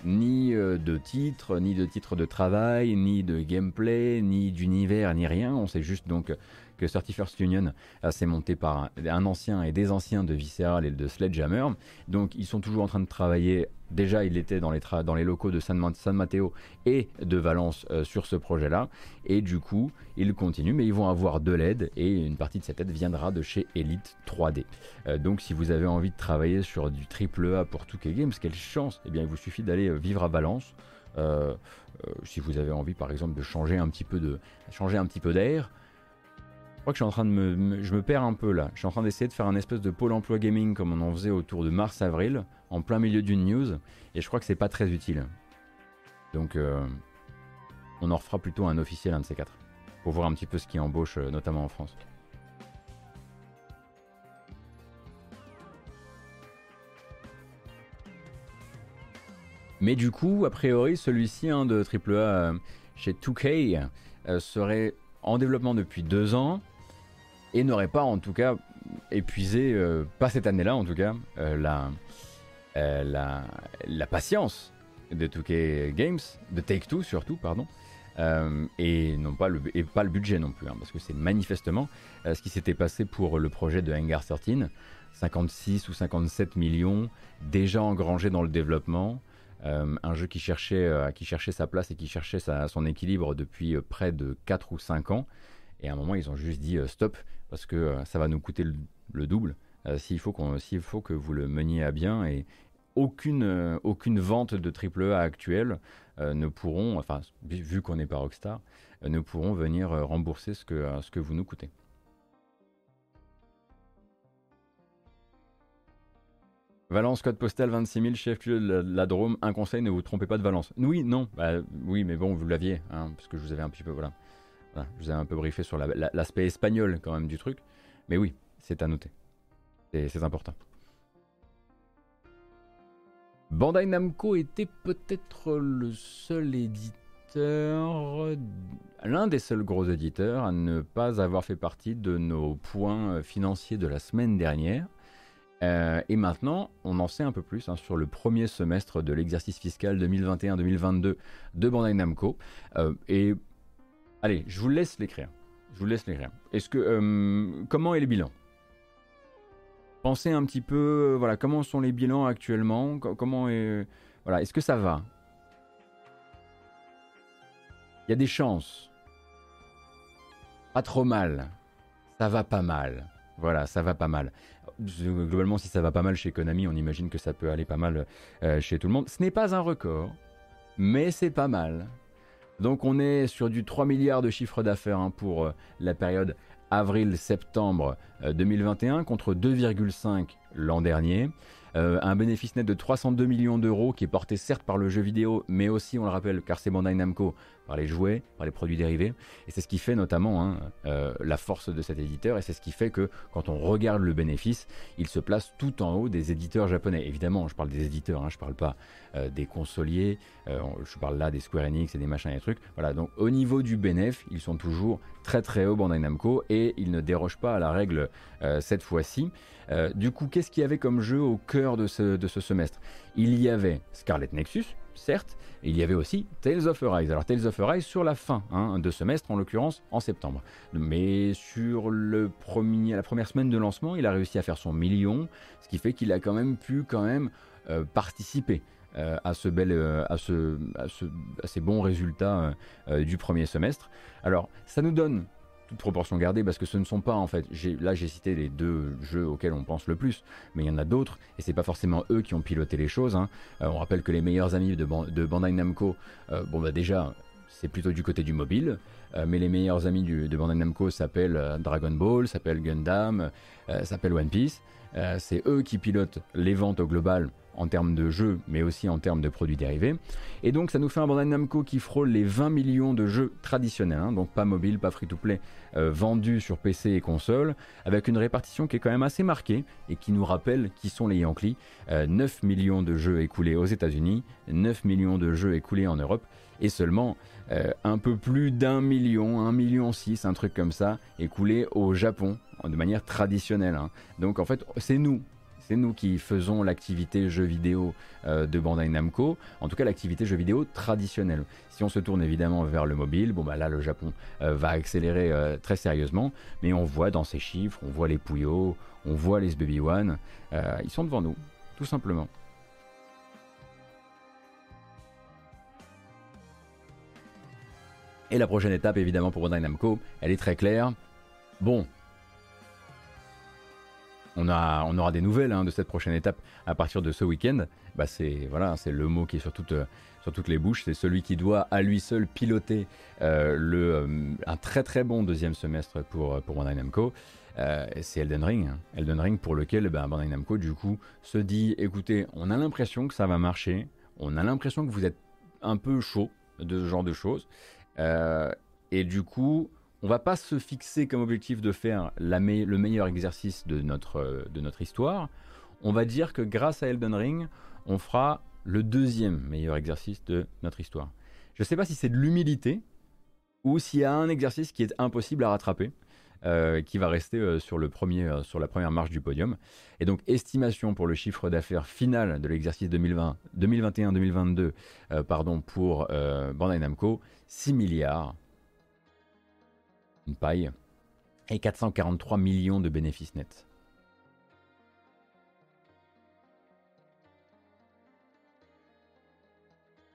ni de titre, ni de titre de travail, ni de gameplay, ni d'univers, ni rien. On sait juste donc que 31st Union s'est monté par un, ancien et des anciens de Visceral et de Sledgehammer. Donc ils sont toujours en train de travailler. Déjà, il était dans les, dans les locaux de San, Mateo et de Valence euh, sur ce projet-là. Et du coup, ils continuent, mais ils vont avoir de l'aide et une partie de cette aide viendra de chez Elite 3D. Euh, donc si vous avez envie de travailler sur du triple A pour Touquet Games, quelle chance Eh bien, il vous suffit d'aller euh, vivre à Valence. si vous avez envie, par exemple, de changer un petit peu de changer un petit peu d'air, crois que je suis en train de me, Je me perds un peu là. Je suis en train d'essayer de faire un espèce de pôle emploi gaming comme on en faisait autour de mars-avril, en plein milieu d'une news, et je crois que c'est pas très utile. Donc, euh, on en refera plutôt un officiel, un de ces quatre, pour voir un petit peu ce qui embauche, euh, notamment en France. Mais du coup, a priori, celui-ci hein, de AAA euh, chez 2K serait en développement depuis deux ans et n'aurait pas en tout cas épuisé, euh, pas cette année-là en tout cas, euh, la, euh, la, la, patience de 2K Games, de Take-Two surtout, pardon, et, non pas le, et pas le budget non plus, hein, parce que c'est manifestement ce qui s'était passé pour le projet de Hangar 13, 56 ou 57 millions déjà engrangés dans le développement. un jeu qui cherchait, qui cherchait sa place et qui cherchait son équilibre depuis près de 4 ou 5 ans. Et à un moment, ils ont juste dit stop, parce que euh, ça va nous coûter le, double euh, s'il faut, faut que vous le meniez à bien. Et aucune, aucune vente de AAA actuelle ne pourront, enfin, vu qu'on n'est pas Rockstar, ne pourront venir rembourser ce que, ce que vous nous coûtez. Valence, code postal 26 000, chef-lieu de la, Drôme. Un conseil, ne vous trompez pas de Valence. Oui, non, bah, oui, mais bon, vous l'aviez, hein, parce que je vous avais un petit peu, voilà je vous ai un peu briefé sur l'aspect espagnol quand même du truc. Mais oui, c'est à noter. C'est important. Bandai Namco était peut-être le seul éditeur, l'un des seuls gros éditeurs à ne pas avoir fait partie de nos points financiers de la semaine dernière. Euh, et maintenant, on en sait un peu plus hein, sur le premier semestre de l'exercice fiscal 2021-2022 de Bandai Namco. Euh, et Allez, je vous laisse l'écrire. Je vous laisse l'écrire. Est-ce que euh, comment est le bilan? Pensez un petit peu, euh, voilà, comment sont les bilans actuellement? Comment est, voilà, est-ce que ça va? Il y a des chances. Pas trop mal. Ça va pas mal. Voilà, ça va pas mal. Globalement, si ça va pas mal chez Konami, on imagine que ça peut aller pas mal euh, chez tout le monde. Ce n'est pas un record, mais c'est pas mal. Donc on est sur du 3 milliards de chiffre d'affaires hein, pour euh, la période avril-septembre 2021 euh, contre 2,5 l'an dernier. Euh, un bénéfice net de 302 millions d'euros qui est porté certes par le jeu vidéo, mais aussi, on le rappelle, car c'est Bandai Namco, par les jouets, par les produits dérivés. Et c'est ce qui fait notamment hein, euh, la force de cet éditeur, et c'est ce qui fait que quand on regarde le bénéfice, il se place tout en haut des éditeurs japonais. Évidemment, je parle des éditeurs, hein, je parle pas euh, des consoliers, euh, je parle là des Square Enix et des machins et des trucs. Voilà, donc au niveau du bénéfice, ils sont toujours très très haut Bandai Namco et ils ne dérogent pas à la règle cette fois-ci. du coup, qu'est-ce qu'il y avait comme jeu au cœur de ce, de ce semestre? Il y avait Scarlet Nexus, certes, il y avait aussi Tales of Arise. Alors Tales of Arise sur la fin hein, de semestre, en l'occurrence en septembre. Mais sur le premier, la première semaine de lancement, il a réussi à faire son million, ce qui fait qu'il a quand même pu quand même euh, participer. Euh, à, ce bel, euh, à, ce, à, ce, à, ces bons résultats du premier semestre. Alors, ça nous donne proportion gardée, parce que ce ne sont pas en fait. Là, j'ai cité les deux jeux auxquels on pense le plus, mais il y en a d'autres, et c'est pas forcément eux qui ont piloté les choses. Hein. Euh, on rappelle que les meilleurs amis de, Bandai Namco, euh, bon bah déjà, c'est plutôt du côté du mobile, euh, mais les meilleurs amis de Bandai Namco s'appellent Dragon Ball, s'appellent Gundam, s'appellent One Piece. C'est eux qui pilotent les ventes au global en termes de jeux, mais aussi en termes de produits dérivés. Et donc ça nous fait un Bandai Namco qui frôle les 20 millions de jeux traditionnels, hein, donc pas mobile, pas free-to-play, euh, vendus sur PC et console, avec une répartition qui est quand même assez marquée et qui nous rappelle qui sont les Yankees. 9 euh, millions de jeux écoulés aux États-Unis, 9 millions de jeux écoulés en Europe, et seulement euh, un peu plus d'un million, un million six, un truc comme ça, écoulés au Japon de manière traditionnelle. Hein. Donc en fait, c'est nous, c'est nous qui faisons l'activité jeu vidéo euh, de Bandai Namco, en tout cas l'activité jeu vidéo traditionnelle. Si on se tourne évidemment vers le mobile, bon bah là le Japon euh, va accélérer euh, très sérieusement, mais on voit dans ces chiffres, on voit les Puyo, on voit les Baby One, ils sont devant nous, tout simplement. Et la prochaine étape, évidemment, pour Bandai Namco, elle est très claire. Bon, on, aura des nouvelles hein, de cette prochaine étape à partir de ce week-end. Bah c'est voilà, c'est le mot qui est sur, euh, sur toutes les bouches. C'est celui qui doit à lui seul piloter euh, le, euh, un très très bon deuxième semestre pour, pour Bandai Namco. c'est Elden Ring. Hein. Elden Ring pour lequel bah, Bandai Namco du coup se dit écoutez, on a l'impression que ça va marcher. On a l'impression que vous êtes un peu chaud de ce genre de choses. et du coup, on va pas se fixer comme objectif de faire le meilleur exercice de notre, euh, de notre histoire. On va dire que grâce à Elden Ring, on fera le deuxième meilleur exercice de notre histoire. Je ne sais pas si c'est de l'humilité ou s'il y a un exercice qui est impossible à rattraper, euh, qui va rester euh, sur, le premier, sur la première marche du podium. Et donc, estimation pour le chiffre d'affaires final de l'exercice 2021-2022 pardon, pour Bandai Namco, 6 milliards une paille, et 443 millions de bénéfices nets.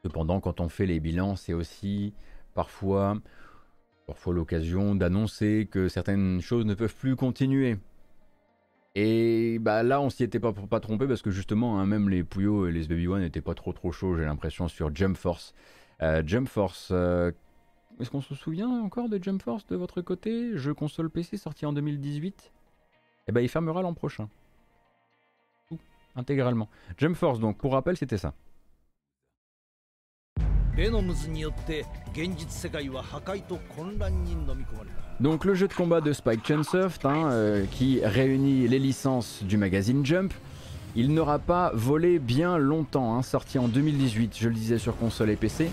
Cependant, quand on fait les bilans, c'est aussi parfois, parfois l'occasion d'annoncer que certaines choses ne peuvent plus continuer. Et bah là, on s'y était pas, pas trompé parce que justement, hein, même les Puyo et les Baby One n'étaient pas trop trop chauds, j'ai l'impression, sur Jump Force. Euh, Jump Force, euh, est-ce qu'on se souvient encore de Jump Force de votre côté Jeu console PC sorti en 2018 Eh ben il fermera l'an prochain. Intégralement. Jump Force donc, pour rappel, c'était ça. Donc le jeu de combat de Spike Chunsoft hein, euh, qui réunit les licences du magazine Jump. Il n'aura pas volé bien longtemps, hein, sorti en 2018, je le disais sur console et PC.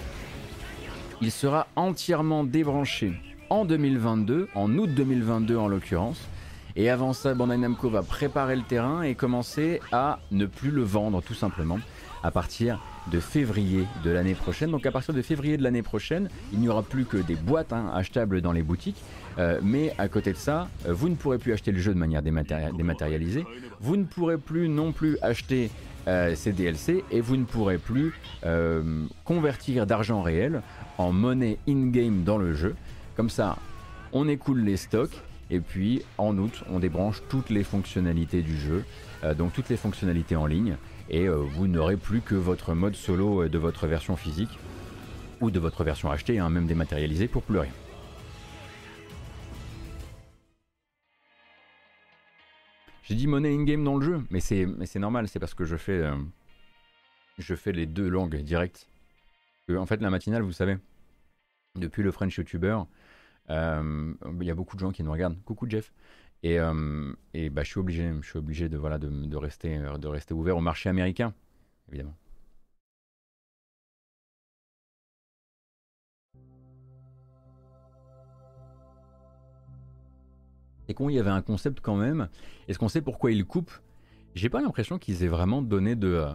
Il sera entièrement débranché en 2022, en août 2022 en l'occurrence. Et avant ça, Bandai Namco va préparer le terrain et commencer à ne plus le vendre tout simplement à partir de février de l'année prochaine. Donc à partir de février de l'année prochaine, il n'y aura plus que des boîtes hein, achetables dans les boutiques. Euh, mais à côté de ça, euh, vous ne pourrez plus acheter le jeu de manière dématérialisée. Vous ne pourrez plus non plus acheter euh, ces DLC et vous ne pourrez plus convertir d'argent réel en monnaie in-game dans le jeu. Comme ça, on écoule les stocks et puis en août, on débranche toutes les fonctionnalités du jeu, euh, donc toutes les fonctionnalités en ligne et euh, vous n'aurez plus que votre mode solo euh, de votre version physique ou de votre version achetée, hein, même dématérialisée pour plus J'ai dit monnaie in-game dans le jeu, mais c'est, normal, c'est parce que je fais, fais les deux langues directes en fait, la matinale, vous savez, depuis le French YouTuber. Il y a beaucoup de gens qui nous regardent. Coucou Jeff. Et, et bah, je suis obligé, je obligé de, voilà, de rester ouvert au marché américain, évidemment. Et quand il y avait un concept quand même. Est-ce qu'on sait pourquoi ils coupent? J'ai pas l'impression qu'ils aient vraiment donné de, euh,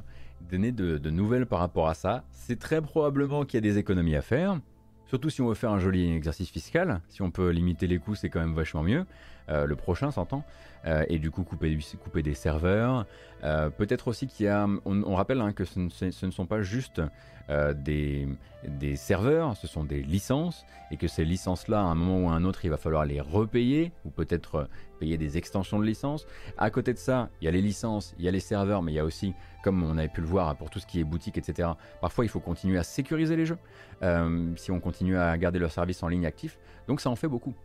donné de, de, nouvelles par rapport à ça. C'est très probablement qu'il y a des économies à faire. Surtout si on veut faire un joli exercice fiscal. Si on peut limiter les coûts, c'est quand même vachement mieux. Euh, le prochain s'entend. Euh, et du coup, couper, des serveurs. Euh, peut-être aussi qu'il y a. On, rappelle hein, que ce ne, sont pas juste des, serveurs, ce sont des licences, et que ces licences-là, à un moment ou à un autre, il va falloir les repayer, ou peut-être payer des extensions de licences. À côté de ça, il y a les licences, il y a les serveurs, mais il y a aussi, comme on avait pu le voir pour tout ce qui est boutique, etc., parfois il faut continuer à sécuriser les jeux, si on continue à garder leur service en ligne actif. Donc ça en fait beaucoup.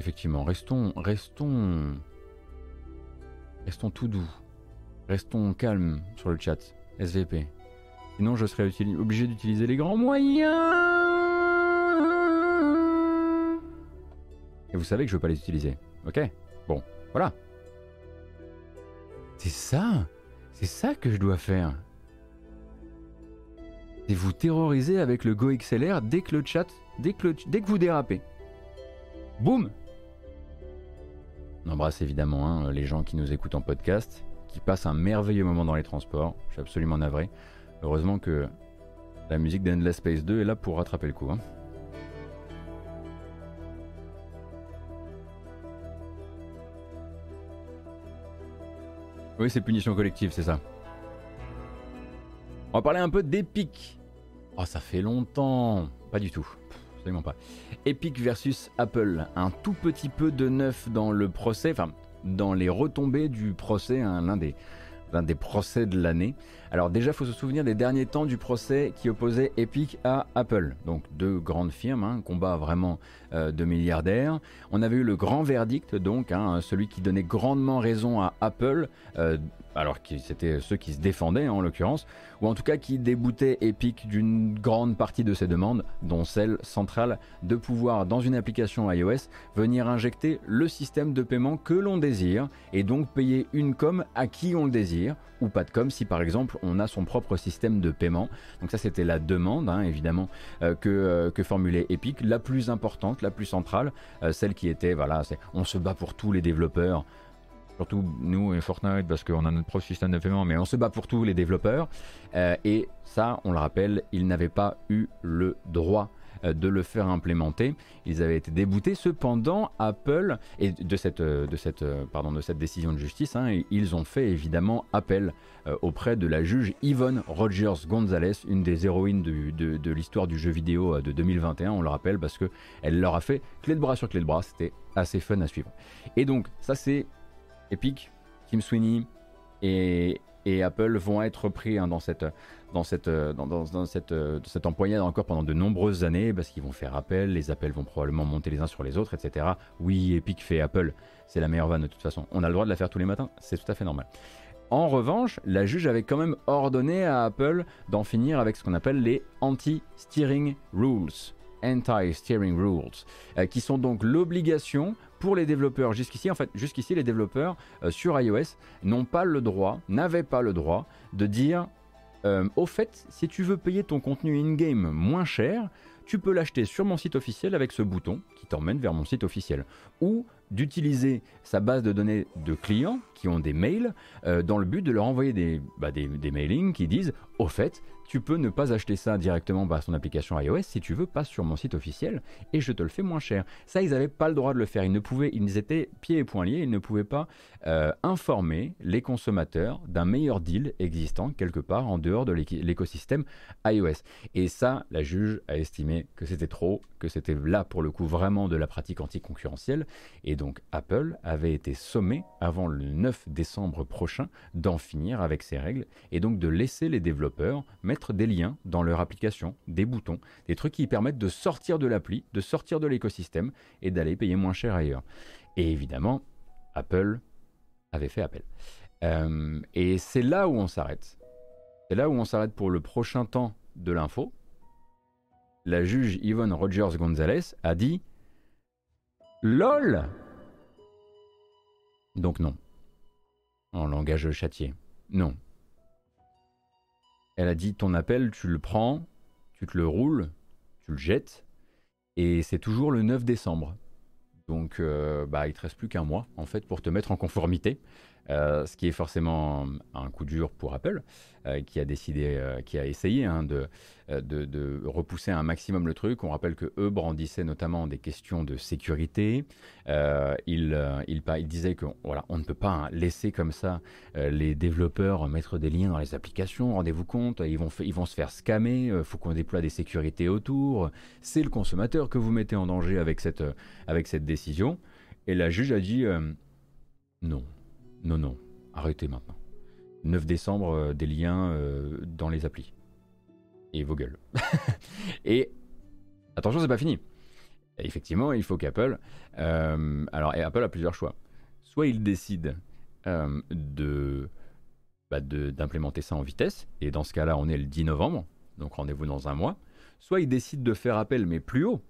Effectivement, restons, restons, restons tout doux, restons calmes sur le chat, SVP. Sinon, je serais obligé d'utiliser les grands moyens. Et vous savez que je veux pas les utiliser, ok Bon, voilà. C'est ça, c'est ça que je dois faire. C'est vous terroriser avec le Go XLR dès que le chat, dès que, dès que vous dérapez. Boum on embrasse évidemment hein, les gens qui nous écoutent en podcast, qui passent un merveilleux moment dans les transports. Je suis absolument navré. Heureusement que la musique d'Endless Space 2 est là pour rattraper le coup. Hein. Oui, c'est punition collective, c'est ça. On va parler un peu d'Epic. Oh, ça fait longtemps. Pas du tout absolument pas. Epic versus Apple, un tout petit peu de neuf dans le procès, enfin dans les retombées du procès, hein, l'un des, des procès de l'année. Alors déjà, faut se souvenir des derniers temps du procès qui opposait Epic à Apple. Donc deux grandes firmes, un hein, combat vraiment euh, de milliardaires. On avait eu le grand verdict, donc hein, celui qui donnait grandement raison à Apple, euh, alors que c'était ceux qui se défendaient en l'occurrence, ou en tout cas qui déboutait Epic d'une grande partie de ses demandes, dont celle centrale de pouvoir, dans une application iOS, venir injecter le système de paiement que l'on désire, et donc payer une com à qui on le désire, ou pas de com si par exemple on a son propre système de paiement. Donc ça c'était la demande, hein, évidemment, euh, que, euh, que formulait Epic, la plus importante, la plus centrale, euh, celle qui était, voilà, on se bat pour tous les développeurs surtout nous et Fortnite parce qu'on a notre propre système de paiement, mais on se bat pour tous les développeurs. Euh, et ça, on le rappelle, ils n'avaient pas eu le droit euh, de le faire implémenter. Ils avaient été déboutés. Cependant, Apple, et de cette, euh, de cette, pardon, de cette décision de justice, hein, ils ont fait évidemment appel auprès de la juge Yvonne Rogers Gonzalez, une des héroïnes de, de, de l'histoire du jeu vidéo de 2021, on le rappelle, parce qu'elle leur a fait clé de bras sur clé de bras. C'était assez fun à suivre. Et donc, ça c'est Epic, Tim Sweeney et, Apple vont être pris hein, dans cette dans cette dans, dans, cette, cette empoignade encore pendant de nombreuses années parce qu'ils vont faire appel, les appels vont probablement monter les uns sur les autres, etc. Oui, Epic fait Apple, c'est la meilleure vanne de toute façon. On a le droit de la faire tous les matins, c'est tout à fait normal. En revanche, la juge avait quand même ordonné à Apple d'en finir avec ce qu'on appelle les anti-steering rules. Anti-steering rules, euh, qui sont donc l'obligation pour les développeurs jusqu'ici, en fait, jusqu'ici, les développeurs euh, sur iOS n'ont pas le droit, n'avaient pas le droit de dire euh, au fait, si tu veux payer ton contenu in-game moins cher, tu peux l'acheter sur mon site officiel avec ce bouton qui t'emmène vers mon site officiel. Ou d'utiliser sa base de données de clients qui ont des mails dans le but de leur envoyer des, bah, des mailings qui disent au fait, tu peux ne pas acheter ça directement par son application iOS si tu veux, passe sur mon site officiel et je te le fais moins cher. Ça, ils n'avaient pas le droit de le faire. Ils ne pouvaient, ils étaient pieds et poings liés, ils ne pouvaient pas euh, informer les consommateurs d'un meilleur deal existant quelque part en dehors de l'écosystème iOS. Et ça, la juge a estimé que c'était trop, que c'était là pour le coup vraiment de la pratique anticoncurrentielle. Et donc Apple avait été sommé avant le 9 décembre prochain d'en finir avec ces règles et donc de laisser les développeurs mettre des liens dans leur application, des boutons, des trucs qui permettent de sortir de l'appli, de sortir de l'écosystème et d'aller payer moins cher ailleurs. Et évidemment, Apple avait fait appel. et c'est là où on s'arrête. C'est là où on s'arrête pour le prochain temps de l'info. La juge Yvonne Rogers Gonzalez a dit LOL Donc non. En langage châtié. Non. Elle a dit ton appel, tu le prends, tu te le roules, tu le jettes, et c'est toujours le 9 décembre. Donc euh, bah, il te reste plus qu'un mois en fait pour te mettre en conformité. Euh, ce qui est forcément un coup dur pour Apple, euh, qui a décidé, euh, qui a essayé hein, de, de, repousser un maximum le truc. On rappelle que eux brandissaient notamment des questions de sécurité. ils, disaient que voilà, on ne peut pas laisser comme ça les développeurs mettre des liens dans les applications. Rendez-vous compte, ils vont, se faire scammer. Il faut qu'on déploie des sécurités autour. C'est le consommateur que vous mettez en danger avec cette décision. Et la juge a dit non. Non, non, arrêtez maintenant. 9 décembre, euh, des liens euh, dans les applis. Et vos gueules. et attention, c'est pas fini. effectivement, il faut qu'Apple. Euh, alors, Apple a plusieurs choix. Soit il décide de bah, d'implémenter ça en vitesse, et dans ce cas-là, on est le 10 novembre, donc rendez-vous dans un mois. Soit il décide de faire appel, mais plus haut,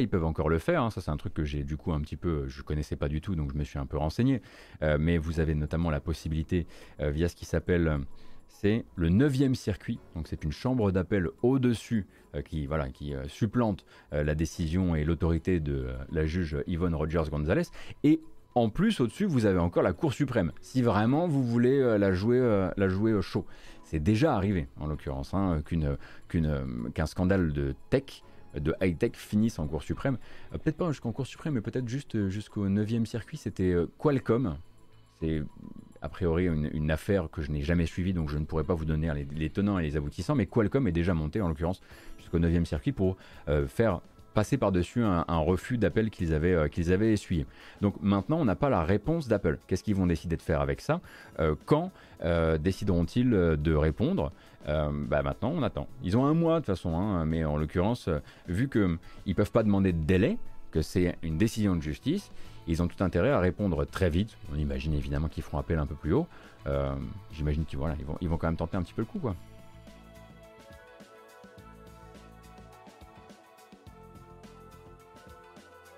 ils peuvent encore le faire. Hein. Ça, c'est un truc que j'ai du coup un petit peu, je connaissais pas du tout, donc je me suis un peu renseigné. Euh, mais vous avez notamment la possibilité euh, via ce qui s'appelle c'est le 9e circuit, donc c'est une chambre d'appel au-dessus euh, qui, voilà, qui supplante la décision et l'autorité de la juge Yvonne Rogers Gonzalez. Et en plus, au-dessus, vous avez encore la Cour suprême, si vraiment vous voulez la jouer, la jouer chaud. C'est déjà arrivé, en l'occurrence, hein, qu'un scandale de tech de high-tech finissent en Cour suprême. Euh, peut-être pas jusqu'en Cour suprême, mais peut-être juste euh, jusqu'au 9e circuit. C'était euh, Qualcomm. C'est a priori une, affaire que je n'ai jamais suivie, donc je ne pourrais pas vous donner les, tenants et les aboutissants. Mais Qualcomm est déjà monté, en l'occurrence, jusqu'au 9e circuit pour faire passer par-dessus un, refus d'appel qu'ils avaient, qu'ils avaient essuyé. Donc maintenant, on n'a pas la réponse d'Apple. Qu'est-ce qu'ils vont décider de faire avec ça? Quand décideront-ils de répondre? Euh, bah maintenant on attend. Ils ont un mois de toute façon, hein, mais en l'occurrence, euh, vu qu'ils ne peuvent pas demander de délai, que c'est une décision de justice, ils ont tout intérêt à répondre très vite. On imagine évidemment qu'ils feront appel un peu plus haut. Euh, j'imagine qu'ils voilà, ils vont, ils vont quand même tenter un petit peu le coup. Quoi.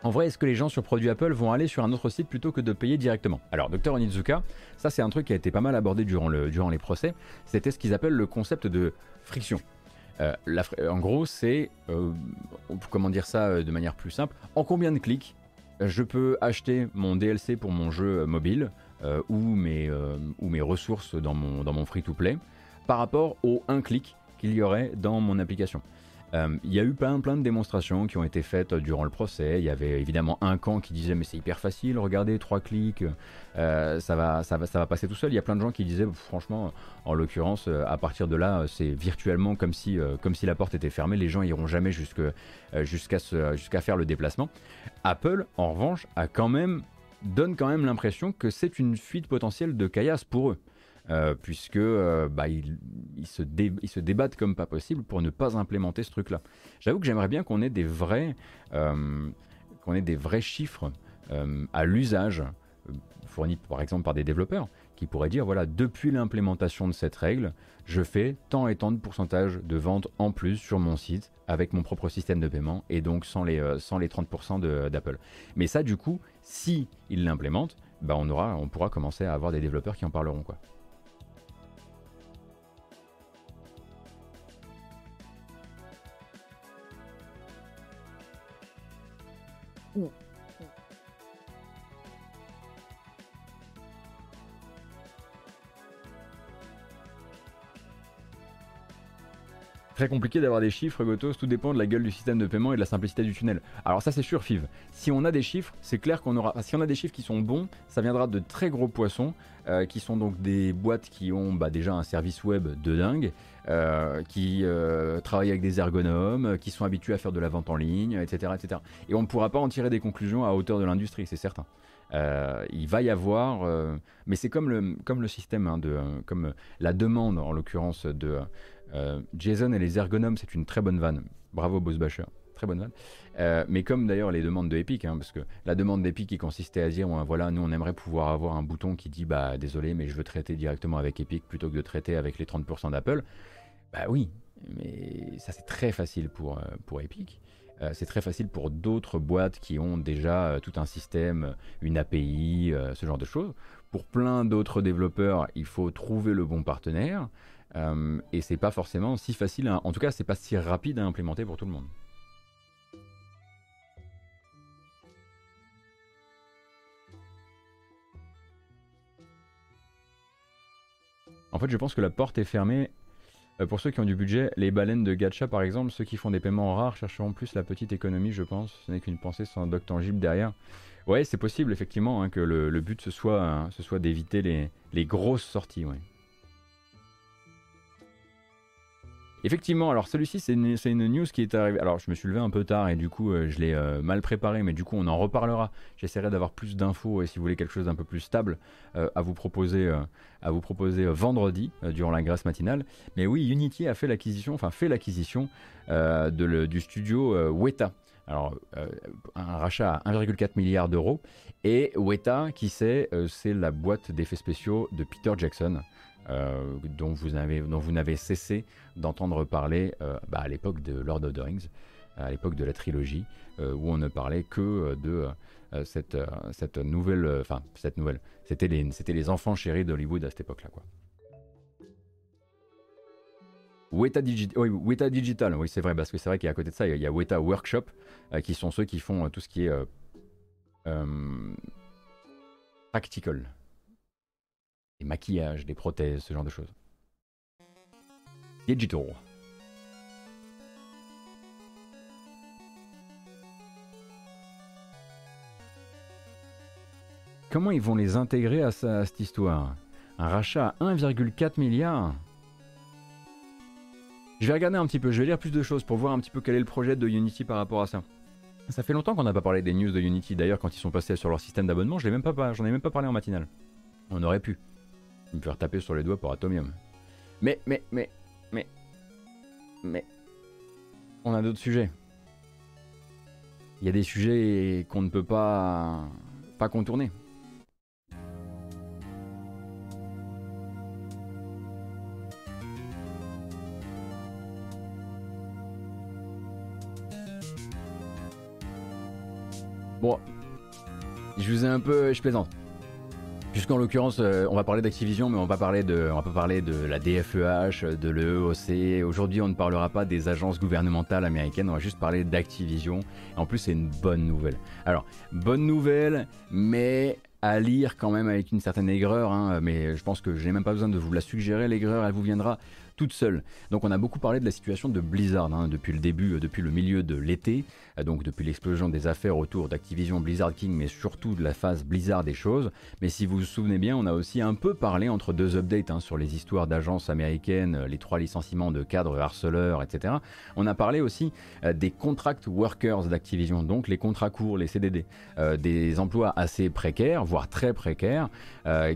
En vrai, est-ce que les gens sur produits Apple vont aller sur un autre site plutôt que de payer directement? Alors, Dr Onizuka, ça c'est un truc qui a été pas mal abordé durant, le, durant les procès, c'était ce qu'ils appellent le concept de friction. Euh, en gros, c'est, euh, comment dire ça euh, de manière plus simple, en combien de clics je peux acheter mon DLC pour mon jeu mobile ou, mes, ou mes ressources dans mon, dans mon free-to-play par rapport au un clic qu'il y aurait dans mon application? Euh, il y a eu plein, plein de démonstrations qui ont été faites durant le procès. Il y avait évidemment un camp qui disait mais c'est hyper facile, regardez, trois clics, euh, ça, va, ça, va, ça va passer tout seul. Il y a plein de gens qui disaient franchement, en l'occurrence, euh, à partir de là, c'est virtuellement comme si, comme si la porte était fermée. Les gens iront jamais jusqu'à faire le déplacement. Apple, en revanche, donne quand même l'impression que c'est une fuite potentielle de caillasse pour eux. Euh, puisque euh, bah, ils, se débattent comme pas possible pour ne pas implémenter ce truc-là. J'avoue que j'aimerais bien qu'on ait des vrais, euh, qu'on ait des vrais chiffres à l'usage fournis par exemple par des développeurs qui pourraient dire voilà depuis l'implémentation de cette règle je fais tant et tant de pourcentage de ventes en plus sur mon site avec mon propre système de paiement et donc sans les, sans les 30% d'Apple. Mais ça du coup si ils l'implémentent bah on, pourra commencer à avoir des développeurs qui en parleront. うん。Très compliqué d'avoir des chiffres, Gotos, tout dépend de la gueule du système de paiement et de la simplicité du tunnel. Alors ça c'est sûr, Fiv. Si on a des chiffres, c'est clair qu'on aura... Si on a des chiffres qui sont bons, ça viendra de très gros poissons, euh, qui sont donc des boîtes qui ont bah, déjà un service web de dingue, euh, qui euh, travaillent avec des ergonomes, qui sont habitués à faire de la vente en ligne, etc. etc. Et on ne pourra pas en tirer des conclusions à hauteur de l'industrie, c'est certain. il va y avoir, mais c'est comme le, comme le système, hein, de, comme la demande en l'occurrence de, euh, Jason et les ergonomes, c'est une très bonne vanne. Bravo Bossbacher. très bonne vanne. Euh, mais comme d'ailleurs les demandes de Epic, hein, parce que la demande d'Epic qui consistait à dire voilà, nous on aimerait pouvoir avoir un bouton qui dit bah désolé, mais je veux traiter directement avec Epic plutôt que de traiter avec les 30% d'Apple. Bah oui, mais ça c'est très facile pour, euh, pour Epic. Euh, c'est très facile pour d'autres boîtes qui ont déjà tout un système, une API, ce genre de choses. Pour plein d'autres développeurs, il faut trouver le bon partenaire. Et c'est pas forcément si facile, en tout cas, c'est pas si rapide à implémenter pour tout le monde. En fait, je pense que la porte est fermée. Euh, pour ceux qui ont du budget, les baleines de gacha par exemple, ceux qui font des paiements rares chercheront plus la petite économie, je pense. Ce n'est qu'une pensée sans doc tangible derrière. Ouais, c'est possible effectivement hein, que le, but ce soit, hein, d'éviter les, les, grosses sorties. Ouais. Effectivement, alors celui-ci c'est une, news qui est arrivée. Alors je me suis levé un peu tard et du coup euh, je l'ai euh, mal préparé, mais du coup on en reparlera. J'essaierai d'avoir plus d'infos et si vous voulez quelque chose d'un peu plus stable euh, à vous proposer, vendredi durant la grâce matinale. Mais oui, Unity a fait l'acquisition, fait l'acquisition du studio Weta. Alors, un rachat à 1,4 milliard d'euros. Et Weta, qui c'est C'est la boîte d'effets spéciaux de Peter Jackson. Euh, dont vous n'avez cessé d'entendre parler euh, bah, à l'époque de Lord of the Rings, à l'époque de la trilogie, euh, où on ne parlait que de cette, nouvelle, enfin cette nouvelle, c'était les, enfants chéris d'Hollywood à cette époque-là, quoi. Weta, Weta Digital, oui c'est vrai, parce que c'est vrai qu'à côté de ça, il y a Weta Workshop, qui sont ceux qui font tout ce qui est practical, des maquillages, des prothèses, ce genre de choses. Digital. Comment ils vont les intégrer à, cette histoire? Un rachat à 1,4 milliard Je vais regarder un petit peu, je vais lire plus de choses pour voir un petit peu quel est le projet de Unity par rapport à ça. Ça fait longtemps qu'on n'a pas parlé des news de Unity. D'ailleurs, quand ils sont passés sur leur système d'abonnement, je ai même pas parlé en matinale. On aurait pu me faire taper sur les doigts pour Atomium. Mais, mais, mais, mais, mais, on a d'autres sujets. Il y a des sujets qu'on ne peut pas, pas contourner. Bon, je vous ai un peu, je plaisante. Puisqu'en l'occurrence, euh, on va parler d'Activision, mais on va, parler de, on va pas parler de la DFEH, de l'EOC. Aujourd'hui, on ne parlera pas des agences gouvernementales américaines, on va juste parler d'Activision. En plus, c'est une bonne nouvelle. Alors, bonne nouvelle, mais à lire quand même avec une certaine aigreur, hein, mais je pense que je n'ai même pas besoin de vous la suggérer, l'aigreur, elle vous viendra toute seule. Donc on a beaucoup parlé de la situation de Blizzard hein, depuis le début, euh, depuis le milieu de l'été, euh, donc depuis l'explosion des affaires autour d'Activision Blizzard King, mais surtout de la phase Blizzard des choses. Mais si vous vous souvenez bien, on a aussi un peu parlé entre deux updates hein, sur les histoires d'agences américaines, euh, les trois licenciements de cadres harceleurs, etc. On a parlé aussi des contract workers d'Activision, donc les contrats courts, les CDD, des emplois assez précaires, voire très précaires,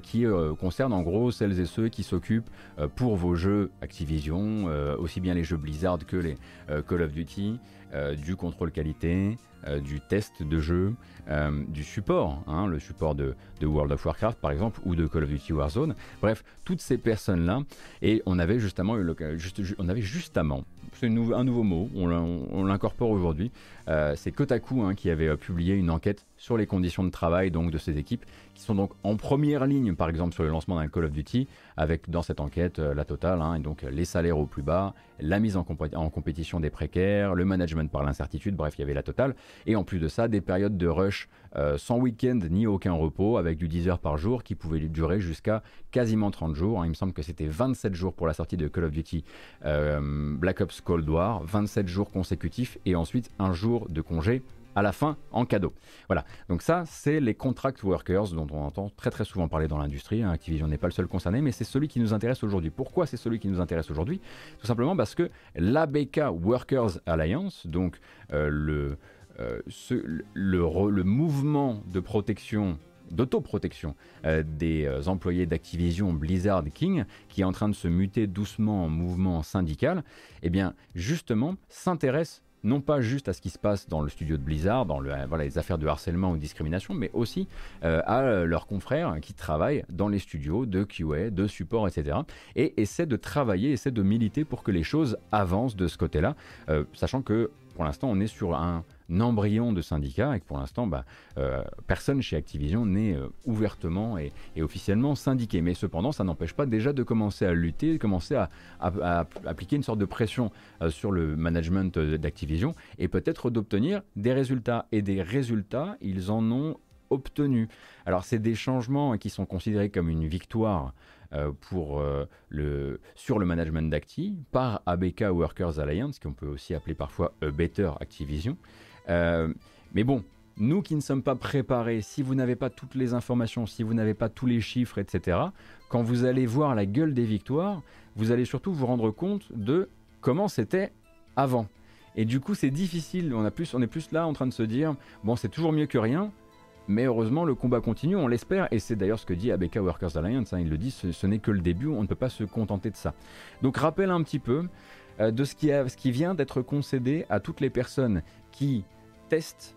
qui concernent en gros celles et ceux qui s'occupent pour vos jeux Activision, euh, aussi bien les jeux Blizzard que les euh, Call of Duty, euh, du contrôle qualité, du test de jeu, du support, hein, le support de, World of Warcraft par exemple, ou de Call of Duty Warzone. Bref, toutes ces personnes-là, et on avait justement eu juste, on avait justement, c'est un nouveau mot, on l'incorpore aujourd'hui, c'est Kotaku hein, qui avait publié une enquête sur les conditions de travail donc de ces équipes qui sont donc en première ligne par exemple sur le lancement d'un Call of Duty avec dans cette enquête euh, la totale hein, et donc les salaires au plus bas, la mise en, compétition des précaires, le management par l'incertitude, bref il y avait la totale et en plus de ça des périodes de rush euh, sans week-end ni aucun repos avec du 10 heures par jour qui pouvait durer jusqu'à quasiment 30 jours. Hein. Il me semble que c'était 27 jours pour la sortie de Call of Duty euh, Black Ops Cold War, 27 jours consécutifs et ensuite un jour de congé à la fin en cadeau. Voilà, donc ça c'est les contract workers dont on entend très très souvent parler dans l'industrie. Hein. Activision n'est pas le seul concerné, mais c'est celui qui nous intéresse aujourd'hui. Pourquoi c'est celui qui nous intéresse aujourd'hui? Tout simplement parce que l'ABK Workers Alliance, donc euh, le, euh, le, mouvement de protection d'autoprotection euh, des employés d'Activision Blizzard King, qui est en train de se muter doucement en mouvement syndical, eh bien justement s'intéresse non pas juste à ce qui se passe dans le studio de Blizzard, dans le, voilà, les affaires de harcèlement ou de discrimination, mais aussi à leurs confrères qui travaillent dans les studios de QA, de support, etc. Et essaient de travailler, essaient de militer pour que les choses avancent de ce côté-là, sachant que pour l'instant on est sur un embryon de syndicat et que pour l'instant, bah, euh, personne chez Activision n'est euh, ouvertement et, officiellement syndiqué. Mais cependant, ça n'empêche pas déjà de commencer à lutter, de commencer à, appliquer une sorte de pression euh, sur le management d'Activision et peut-être d'obtenir des résultats. Et des résultats, ils en ont obtenu. Alors c'est des changements qui sont considérés comme une victoire pour, le, sur le management d'Acti par ABK Workers Alliance, qu'on peut aussi appeler parfois Better Activision. Euh, mais bon, nous qui ne sommes pas préparés, si vous n'avez pas toutes les informations, si vous n'avez pas tous les chiffres, etc., quand vous allez voir la gueule des victoires, vous allez surtout vous rendre compte de comment c'était avant. Et du coup, c'est difficile. On, est plus là en train de se dire bon, c'est toujours mieux que rien. Mais heureusement, le combat continue, on l'espère, et c'est d'ailleurs ce que dit ABK Workers Alliance, hein, il le dit, ce, n'est que le début, on ne peut pas se contenter de ça. Donc rappelle un petit peu euh, de ce qui vient d'être concédé à toutes les personnes qui testent,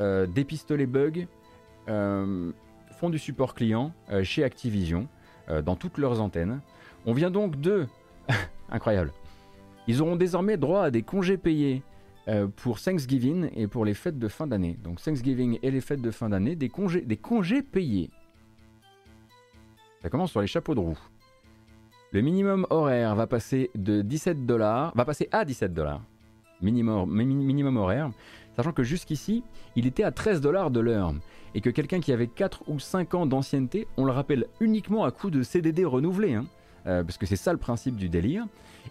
euh, dépistent les bugs, euh, font du support client euh, chez Activision dans toutes leurs antennes. On vient donc de... Incroyable. Ils auront désormais droit à des congés payés pour Thanksgiving et pour les fêtes de fin d'année. Donc Thanksgiving et les fêtes de fin d'année, des congés, des congés payés. Ça commence sur les chapeaux de roue. Le minimum horaire va passer de 17 dollars, va passer à 17 dollars minimum, minimum horaire, sachant que jusqu'ici, il était à 13 dollars de l'heure, et que quelqu'un qui avait 4 ou 5 ans d'ancienneté, on le rappelle uniquement à coup de CDD renouvelé, hein, euh, parce que c'est ça le principe du délire,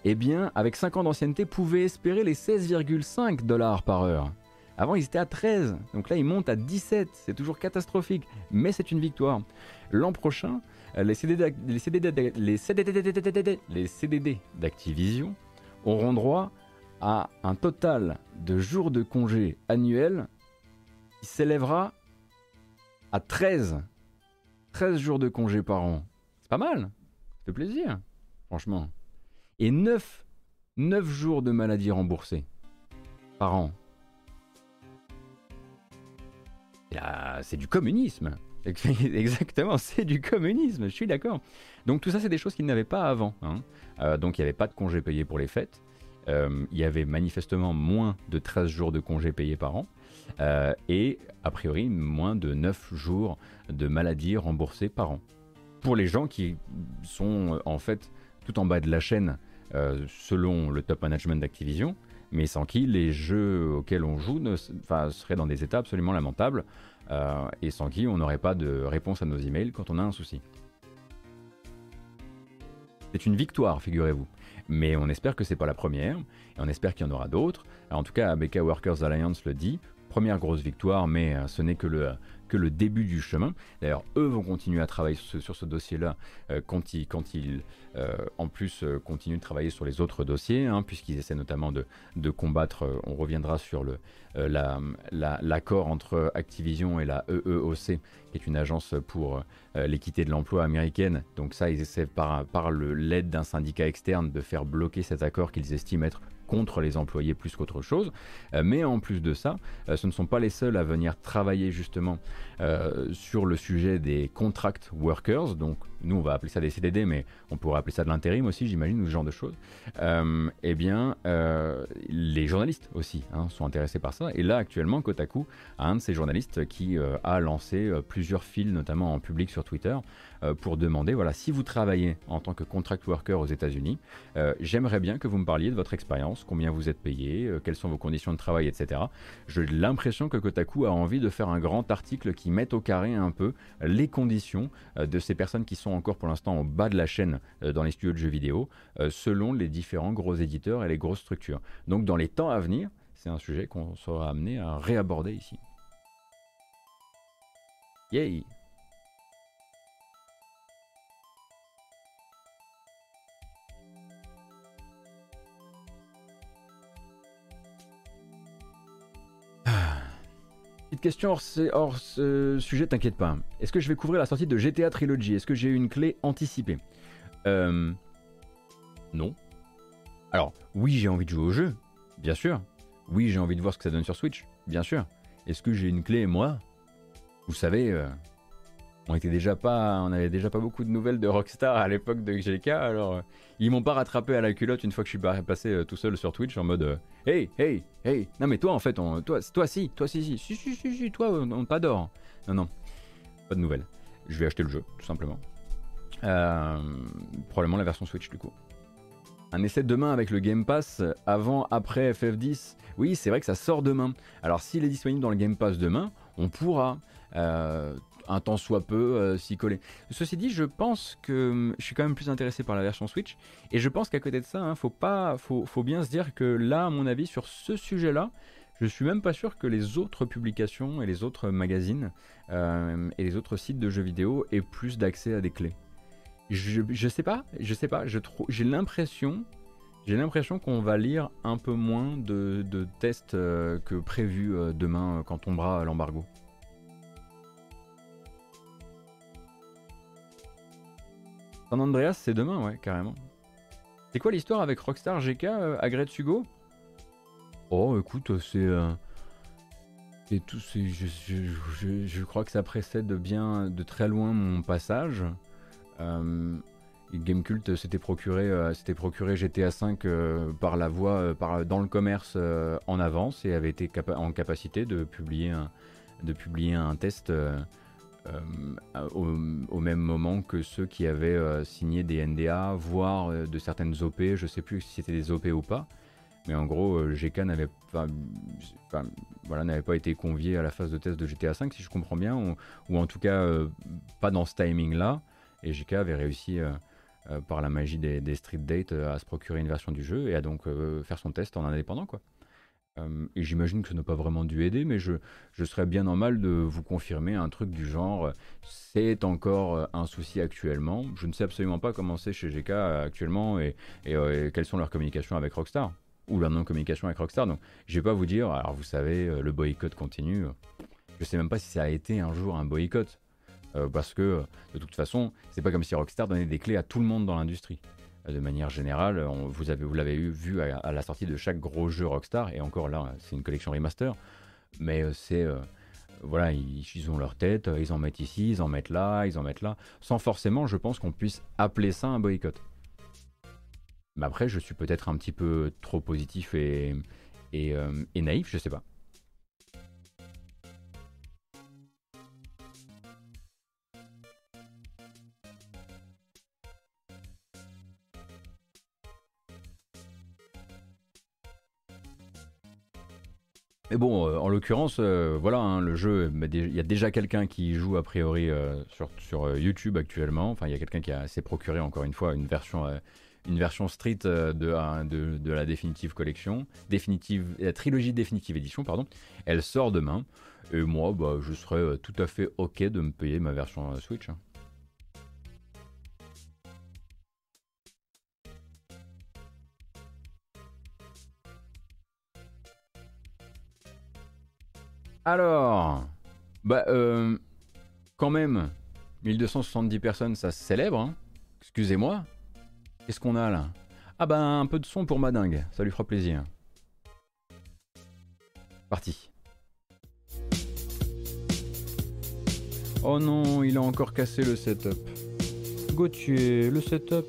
eh bien, avec 5 ans d'ancienneté, pouvait espérer les 16,5 dollars par heure. Avant, ils étaient à 13, donc là, ils montent à 17, c'est toujours catastrophique, mais c'est une victoire. L'an prochain, CDD, les CDD, les CDD d'Activision auront droit à un total de jours de congé annuels qui s'élèvera à 13. 13 jours de congé par an. C'est pas mal. Ça fait plaisir, franchement. Et 9, 9 jours de maladie remboursés par an. C'est du communisme. Exactement, c'est du communisme, je suis d'accord. Donc tout ça, c'est des choses qu'ils n'avaient pas avant. Hein. Euh, donc il n'y avait pas de congé payé pour les fêtes. Euh, il y avait manifestement moins de 13 jours de congés payés par an euh, et a priori moins de 9 jours de maladie remboursés par an. Pour les gens qui sont euh, en fait tout en bas de la chaîne selon le top management d'Activision, mais sans qui les jeux auxquels on joue seraient dans des états absolument lamentables et sans qui on n'aurait pas de réponse à nos emails quand on a un souci. C'est une victoire, figurez-vous mais on espère que c'est pas la première, et on espère qu'il y en aura d'autres. En tout cas, ABK Workers Alliance le dit, première grosse victoire, mais euh, ce n'est que le, que le début du chemin. D'ailleurs, eux vont continuer à travailler sur ce, dossier-là euh, quand ils, quand ils euh, en plus, continuent de travailler sur les autres dossiers, hein, puisqu'ils essaient notamment de, combattre, on reviendra sur le, l'accord la, entre Activision et la EEOC, qui est une agence pour l'équité de l'emploi américaine. Donc ça, ils essaient par l'aide d'un syndicat externe de faire bloquer cet accord qu'ils estiment être contre les employés plus qu'autre chose. Euh, mais en plus de ça, euh, ce ne sont pas les seuls à venir travailler justement euh, sur le sujet des contract workers. Donc nous on va appeler ça des CDD, mais on pourrait appeler ça de l'intérim aussi, j'imagine, ou ce genre de choses. eh bien, les journalistes aussi hein, sont intéressés par ça. Et là actuellement, Kotaku un de ces journalistes qui a lancé plusieurs fils, notamment en public sur Twitter, euh, pour demander, voilà, si vous travaillez en tant que contract worker aux États-Unis, euh, j'aimerais bien que vous me parliez de votre expérience, combien vous êtes payé, euh, quelles sont vos conditions de travail, etc. J'ai l'impression que Kotaku a envie de faire un grand article qui mette au carré un peu les conditions de ces personnes qui sont encore pour l'instant au bas de la chaîne dans les studios de jeux vidéo, selon les différents gros éditeurs et les grosses structures. Donc dans les temps à venir, c'est un sujet qu'on sera amené à réaborder ici. Yay Petite question hors, ce sujet, t'inquiète pas. Est-ce que je vais couvrir la sortie de GTA Trilogy? Est-ce que j'ai une clé anticipée? Euh, Non. Alors, oui, j'ai envie de jouer au jeu, bien sûr. Oui, j'ai envie de voir ce que ça donne sur Switch, bien sûr. Est-ce que j'ai une clé, moi? Vous savez, euh, on était déjà pas, on avait déjà pas beaucoup de nouvelles de Rockstar à l'époque de GK, alors euh, ils m'ont pas rattrapé à la culotte une fois que je suis passé euh, tout seul sur Twitch en mode Hey, hey, hey Non mais toi en fait, toi, toi si, toi si, si, si, si, si, toi on, on t'adore. Non, non, pas de nouvelles. Je vais acheter le jeu, tout simplement. probablement la version Switch du coup. Un essai demain avec le Game Pass, avant, après FF10. Oui, c'est vrai que ça sort demain. Alors s'il est disponible dans le Game Pass demain, on pourra euh, un temps soit peu euh, s'y coller. Ceci dit, je pense que hum, je suis quand même plus intéressé par la version Switch. Et je pense qu'à côté de ça, hein, faut, bien se dire que là, à mon avis, sur ce sujet-là, je suis même pas sûr que les autres publications et les autres magazines euh, et les autres sites de jeux vidéo aient plus d'accès à des clés. Je, sais pas, je sais pas, j'ai l'impression, qu'on va lire un peu moins de, tests euh, que prévu demain quand tombera l'embargo. San Andreas, c'est demain, ouais, carrément. C'est quoi l'histoire avec Rockstar GK, Agret Hugo Oh, écoute, c'est. et tout, je, je, crois que ça précède bien de très loin mon passage. Euh, Gamecult s'était procuré, euh, procuré GTA V euh, par la voie, par, dans le commerce en avance et avait été en capacité de publier de publier un test au, même moment que ceux qui avaient signé des NDA, voire de certaines OP, je sais plus si c'était des OP ou pas, mais en gros, GK n'avait pas, voilà, pas été convié à la phase de test de GTA V, si je comprends bien, ou, en tout cas pas dans ce timing-là. Et JK avait réussi, euh, euh, par la magie des, street dates, euh, à se procurer une version du jeu et à donc faire son test en indépendant. Quoi. Et j'imagine que ça n'a pas vraiment dû aider, mais je, je serais bien normal de vous confirmer un truc du genre c'est encore un souci actuellement. Je ne sais absolument pas comment c'est chez GK actuellement et, quelles sont leurs communications avec Rockstar ou leur non-communication avec Rockstar. Donc je vais pas vous dire, alors vous savez, le boycott continue. Je sais même pas si ça a été un jour un boycott. Euh, parce que de toute façon, c'est pas comme si Rockstar donnait des clés à tout le monde dans l'industrie. Euh, de manière générale, vous avez, vous l'avez vu à, la sortie de chaque gros jeu Rockstar, et encore là, c'est une collection remaster, mais euh, c'est voilà, ils, ont leur tête, ils en mettent ici, ils en mettent là, ils en mettent là, sans forcément, je pense qu'on puisse appeler ça un boycott. Mais après, je suis peut-être un petit peu trop positif et, et naïf, je sais pas. Mais bon, euh, en l'occurrence, euh, voilà, hein, le jeu, il y a déjà quelqu'un qui joue a priori euh, sur, YouTube actuellement. Enfin, il y a quelqu'un qui s'est procuré encore une fois une version, une version street de, de, la définitive collection, la trilogie définitive édition, pardon. Elle sort demain. Et moi, bah, je serais tout à fait ok de me payer ma version Switch. Hein. Alors, bah, euh, quand même, 1270 personnes, ça se célèbre. Hein. Excusez-moi. Qu'est-ce qu'on a là? Ah bah, un peu de son pour ma dingue. Ça lui fera plaisir. Parti. Oh non, il a encore cassé le setup. Gauthier, le setup.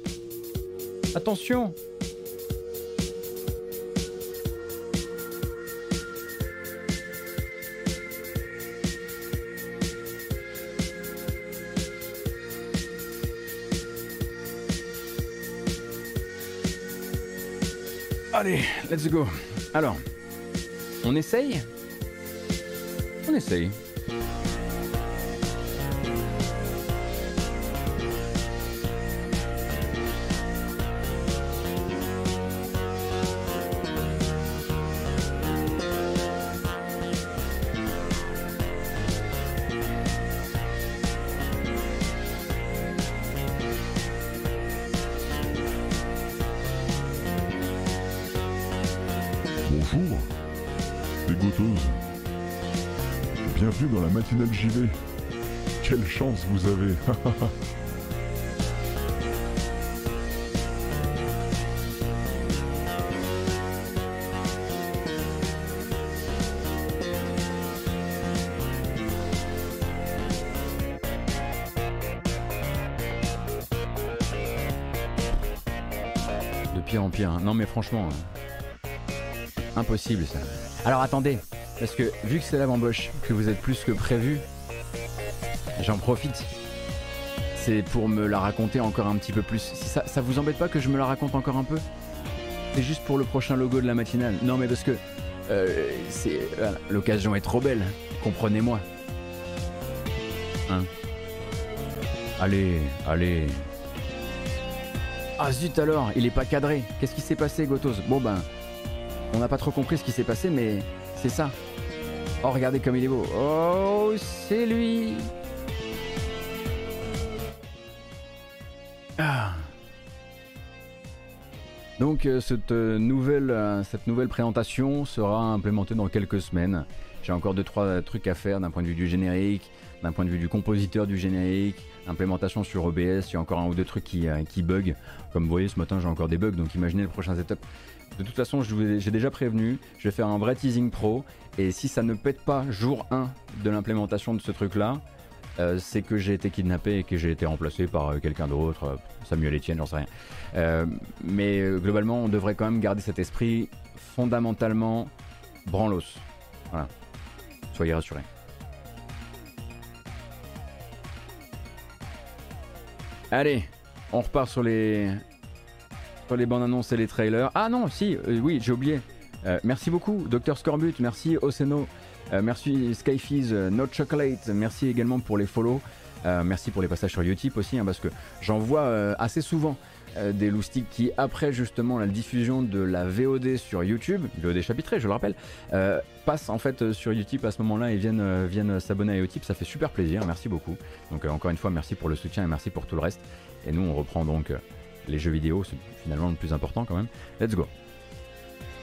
Attention Allez, let's go. Alors, on essaye? On essaye. Quelle chance vous avez De pire en pire. Hein. Non mais franchement, hein. impossible ça. Alors attendez, parce que vu que c'est la bamboche, que vous êtes plus que prévu, j'en profite. C'est pour me la raconter encore un petit peu plus. Ça, vous embête pas que je me la raconte encore un peu? C'est juste pour le prochain logo de la matinale. Non mais parce que euh, l'occasion est trop belle. Comprenez-moi. Hein? Allez, allez. Ah zut alors, il est pas cadré. Qu'est-ce qui s'est passé, Gotos? Bon ben, on n'a pas trop compris ce qui s'est passé, mais c'est ça. Oh, regardez comme il est beau. Oh, c'est lui. Ah. Donc euh, cette, euh, nouvelle, euh, cette nouvelle présentation sera implémentée dans quelques semaines. J'ai encore 2-3 trucs à faire d'un point de vue du générique, d'un point de vue du compositeur du générique, implémentation sur OBS, il y a encore un ou deux trucs qui, qui bug. Comme vous voyez ce matin j'ai encore des bugs, donc imaginez le prochain setup. De toute façon, j'ai déjà prévenu, je vais faire un vrai teasing pro, et si ça ne pète pas jour 1 de l'implémentation de ce truc-là, euh, c'est que j'ai été kidnappé et que j'ai été remplacé par euh, quelqu'un d'autre, euh, Samuel Etienne, j'en sais rien. mais globalement, on devrait quand même garder cet esprit fondamentalement branlos. Voilà. Soyez rassurés. Allez, on repart sur les, les bandes annonces et les trailers. Ah non, si, oui, j'ai oublié. merci beaucoup, Dr Scorbut, merci Oseno, euh, merci euh, Not Chocolate, merci également pour les follow. Euh, merci pour les passages sur YouTube aussi, hein, parce que j'en vois assez souvent des loustiques qui, après justement la diffusion de la VOD sur YouTube, VOD chapitré, je le rappelle, passent en fait sur YouTube à ce moment-là et viennent, viennent s'abonner à YouTube. Ça fait super plaisir, merci beaucoup. Donc encore une fois, merci pour le soutien et merci pour tout le reste. Et nous, on reprend donc les jeux vidéo, c'est finalement le plus important quand même. Let's go.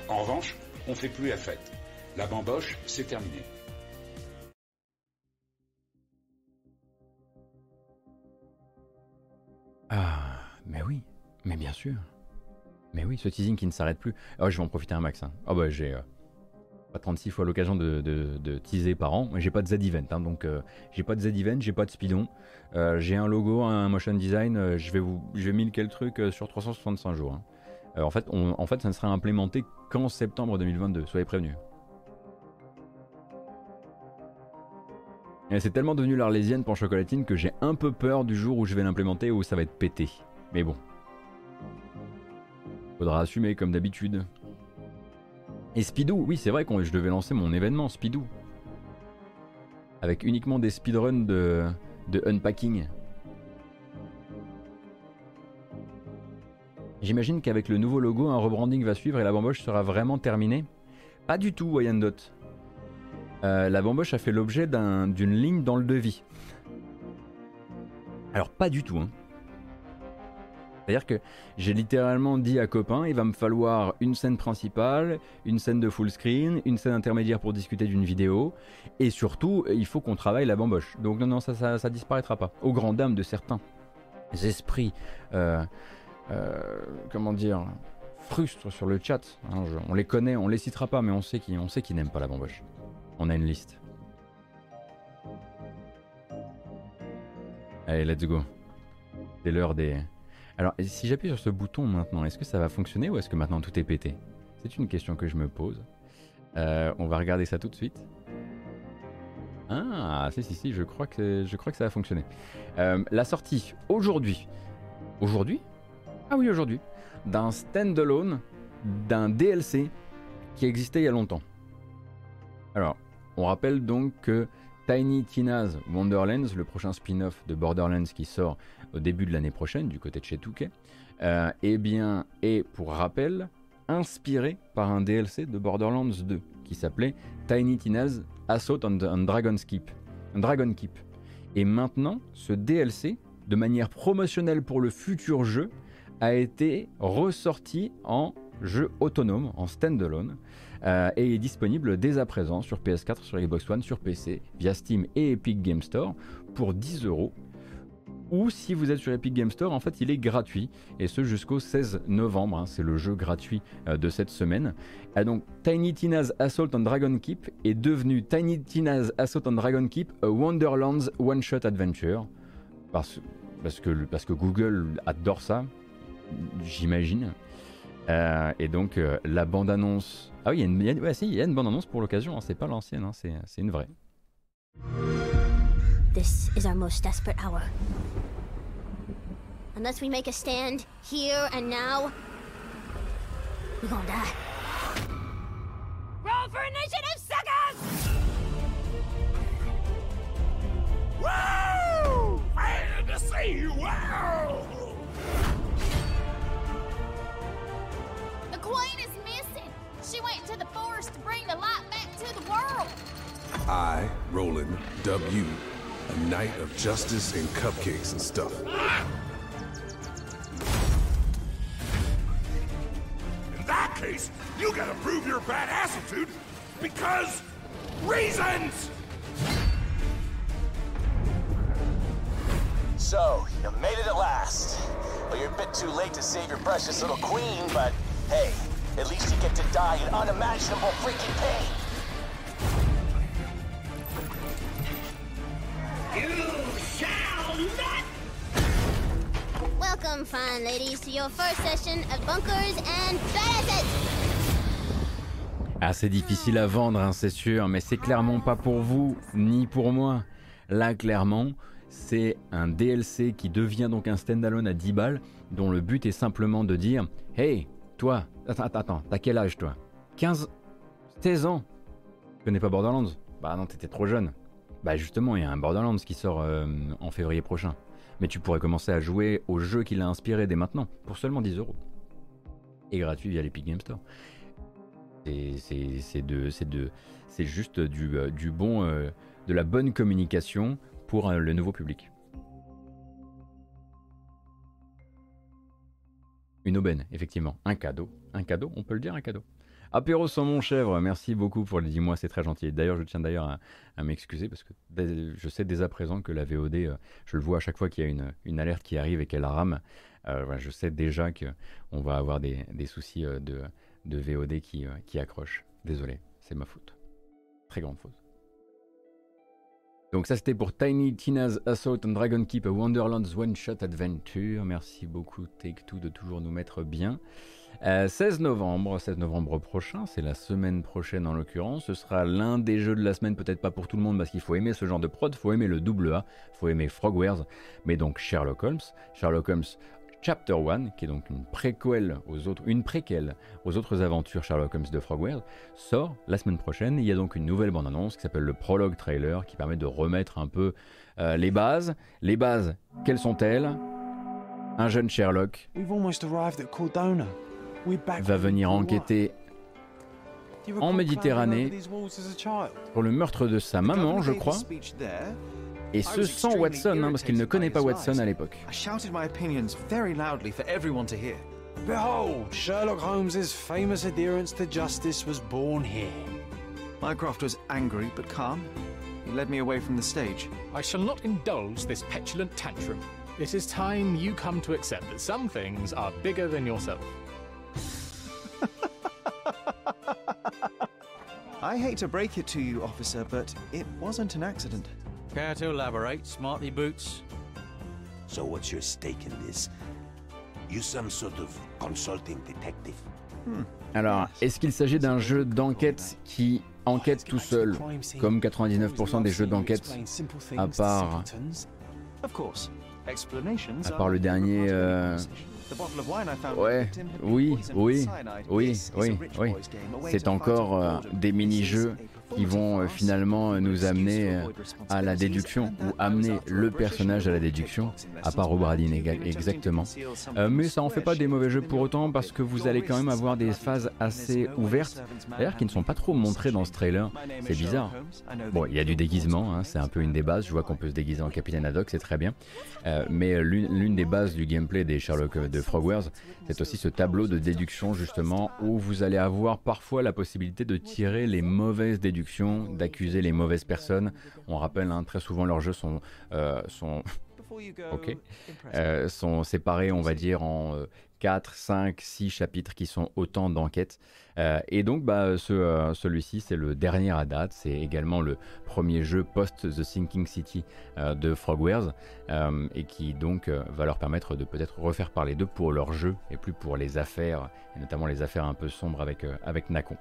En revanche, on fait plus la fête. La bamboche, c'est terminé. Ah, mais oui, mais bien sûr. Mais oui, ce teasing qui ne s'arrête plus. Oh, je vais en profiter un max. Hein. Oh bah j'ai euh, pas 36 fois l'occasion de, teaser par an, mais j'ai pas de Z-Event. Hein, donc euh, j'ai pas de Z-Event, j'ai pas de speedon. Euh, j'ai un logo, un motion design. je vais vous, je vais mille quel truc sur 365 jours. Hein. en, fait, en fait, ça ne sera implémenté qu'en septembre 2022. Soyez prévenus. c'est tellement devenu l'arlésienne pour chocolatine que j'ai un peu peur du jour où je vais l'implémenter où ça va être pété. Mais bon. Faudra assumer comme d'habitude. Et Speedoo, oui c'est vrai que je devais lancer mon événement Speedoo. Avec uniquement des speedruns de, de unpacking. J'imagine qu'avec le nouveau logo, un rebranding va suivre et la bamboche sera vraiment terminée. Pas du tout, Wyandotte. Euh, la bamboche a fait l'objet d'une ligne dans le devis. Alors pas du tout. Hein. C'est-à-dire que j'ai littéralement dit à copain, il va me falloir une scène principale, une scène de full screen, une scène intermédiaire pour discuter d'une vidéo, et surtout, il faut qu'on travaille la bamboche. Donc non, non, ça, ça, disparaîtra pas. Au grand dam de certains esprits, euh, euh, comment dire, frustres sur le chat. Hein, on les connaît, on les citera pas, mais on sait qui, on n'aiment pas la bamboche. On a une liste. Allez, let's go. C'est l'heure des... Alors, si j'appuie sur ce bouton maintenant, est-ce que ça va fonctionner ou est-ce que maintenant tout est pété? C'est une question que je me pose. Euh, on va regarder ça tout de suite. Ah, si, si, si, je crois que, je crois que ça va fonctionner. Euh, la sortie aujourd'hui. Aujourd'hui? Ah oui, aujourd'hui. D'un standalone, d'un DLC qui existait il y a longtemps. Alors, on rappelle donc que Tiny Tina's Wonderlands, le prochain spin-off de Borderlands qui sort au début de l'année prochaine du côté de chez Touquet, euh, eh est pour rappel inspiré par un DLC de Borderlands 2 qui s'appelait Tiny Tina's Assault on, Dragon's Keep, Dragon Keep. Et maintenant, ce DLC, de manière promotionnelle pour le futur jeu, a été ressorti en jeu autonome, en standalone, euh, et est disponible dès à présent sur PS4, sur Xbox One, sur PC, via Steam et Epic Game Store pour 10 euros. Ou si vous êtes sur Epic Game Store, en fait, il est gratuit et ce jusqu'au 16 novembre. Hein, c'est le jeu gratuit euh, de cette semaine. Donc, Tiny Tina's Assault on Dragon Keep est devenu Tiny Tina's Assault on Dragon Keep a Wonderlands One Shot Adventure parce, parce, que, parce que Google adore ça, j'imagine. Euh, et donc euh, la bande-annonce. Ah oui, il y a une, il y a- ouais, si, il y a une bande-annonce pour l'occasion, hein, c'est pas l'ancienne, hein, c'est c'est une vraie. This is our most desperate hour. Unless we make a stand here and now, we're gonna die. Roll for initiative, suckers! Woo! Glad to see you! Wow! She went into the forest to bring the light back to the world. I, Roland W., a knight of justice and cupcakes and stuff. In that case, you gotta prove your badassitude because reasons! So, you made it at last. Well, you're a bit too late to save your precious little queen, but hey, at least you get to die in unimaginable freaking pain. Welcome, fine ladies, to your first session of Bunkers and Badasses. Ah, c'est difficile à vendre, hein, c'est sûr, mais c'est clairement pas pour vous ni pour moi. Là, clairement, c'est un DLC qui devient donc un standalone à 10 balles, dont le but est simplement de dire Hey, toi, attends, attends, t'as quel âge toi? 15 16 ans Tu connais pas Borderlands? Bah non, t'étais trop jeune. Bah justement, il y a un Borderlands qui sort euh, en février prochain. Mais tu pourrais commencer à jouer au jeu qui l'a inspiré dès maintenant, pour seulement 10 euros. Et gratuit via l'Epic Game Store. C'est- juste du, euh, bon, euh, de la bonne communication pour le nouveau public. Une aubaine, effectivement. Un cadeau. Un cadeau, on peut le dire, un cadeau. Apéro mon chèvre, merci beaucoup pour les 10 mois, c'est très gentil. D'ailleurs, je tiens d'ailleurs à, m'excuser parce que je sais dès à présent que la VOD, euh, je le vois à chaque fois qu'il y a une, alerte qui arrive et qu'elle rame. euh, je sais déjà qu'on va avoir des, soucis euh, de, VOD qui, qui accrochent. Désolé, c'est ma faute. Très grande faute. Donc ça c'était pour Tiny Tina's Assault on Dragon Keep, Wonderland's One Shot Adventure. Merci beaucoup Take Two de toujours nous mettre bien. Euh, 16 novembre, 16 novembre prochain, c'est la semaine prochaine en l'occurrence. Ce sera l'un des jeux de la semaine, peut-être pas pour tout le monde parce qu'il faut aimer ce genre de prod, faut aimer le double A, faut aimer Frogwares, mais donc Sherlock Holmes, Sherlock Holmes Chapter 1, qui est donc une préquelle aux autres, une préquelle aux autres aventures Sherlock Holmes de Frogwares, sort la semaine prochaine. Il y a donc une nouvelle bande-annonce qui s'appelle le Prologue Trailer, qui permet de remettre un peu euh, les bases. Les bases, quelles sont-elles? Un jeune Sherlock va venir enquêter en Méditerranée. sur le meurtre de sa maman, je crois, et ce sans Watson, hein, parce qu'il ne connaît pas Watson à l'époque. I shouted my opinions very loudly for everyone to hear. Behold, Sherlock Holmes's famous adherence to justice was born here. Mycroft was angry but calm. He led me away from the stage. I shall not indulge this petulant tantrum. It is time you come to accept that some things are bigger than yourself. I hate to break it to you, officer, but it wasn't an accident. Care to elaborate, Smarty Boots? So what's your stake in this? You some sort of consulting detective? Alors, est-ce qu'il s'agit d'un jeu d'enquête qui enquête tout seul, comme 99% des jeux d'enquête, à part, Of course. Explanations à part le dernier... euh, The bottle of wine I found Ouais, oui, oui, oui, oui, oui. C'est encore euh, des mini-jeux qui vont euh, finalement farce, nous amener euh, à la déduction ou amener le personnage à la déduction, à part to exactement. Euh, mais ça en fait pas des mauvais jeux pour autant parce que vous allez quand même avoir des phases assez ouvertes, d'ailleurs qui ne sont pas trop montrées dans ce trailer. C'est bizarre. Bon, il y a du déguisement, hein, c'est un peu une des bases. Je vois qu'on peut se déguiser en Capitaine Haddock, c'est très bien. Euh, mais euh, l'une des bases du gameplay des Sherlock euh, de Frogwares, c'est aussi ce tableau de déduction justement où vous allez avoir parfois la possibilité de tirer les mauvaises déductions, d'accuser les mauvaises personnes. On rappelle, hein, très souvent leurs jeux sont, euh, sont euh, sont séparés, on va dire, en 4, 5, 6 chapitres qui sont autant d'enquêtes. Euh, et donc, bah, ce, euh, celui-ci, c'est le dernier à date. C'est également le premier jeu post-The Sinking City euh, de Frogwares. et qui donc va leur permettre de peut-être refaire parler d'eux pour leur jeu et plus pour les affaires, et notamment les affaires un peu sombres avec, avec Nacon.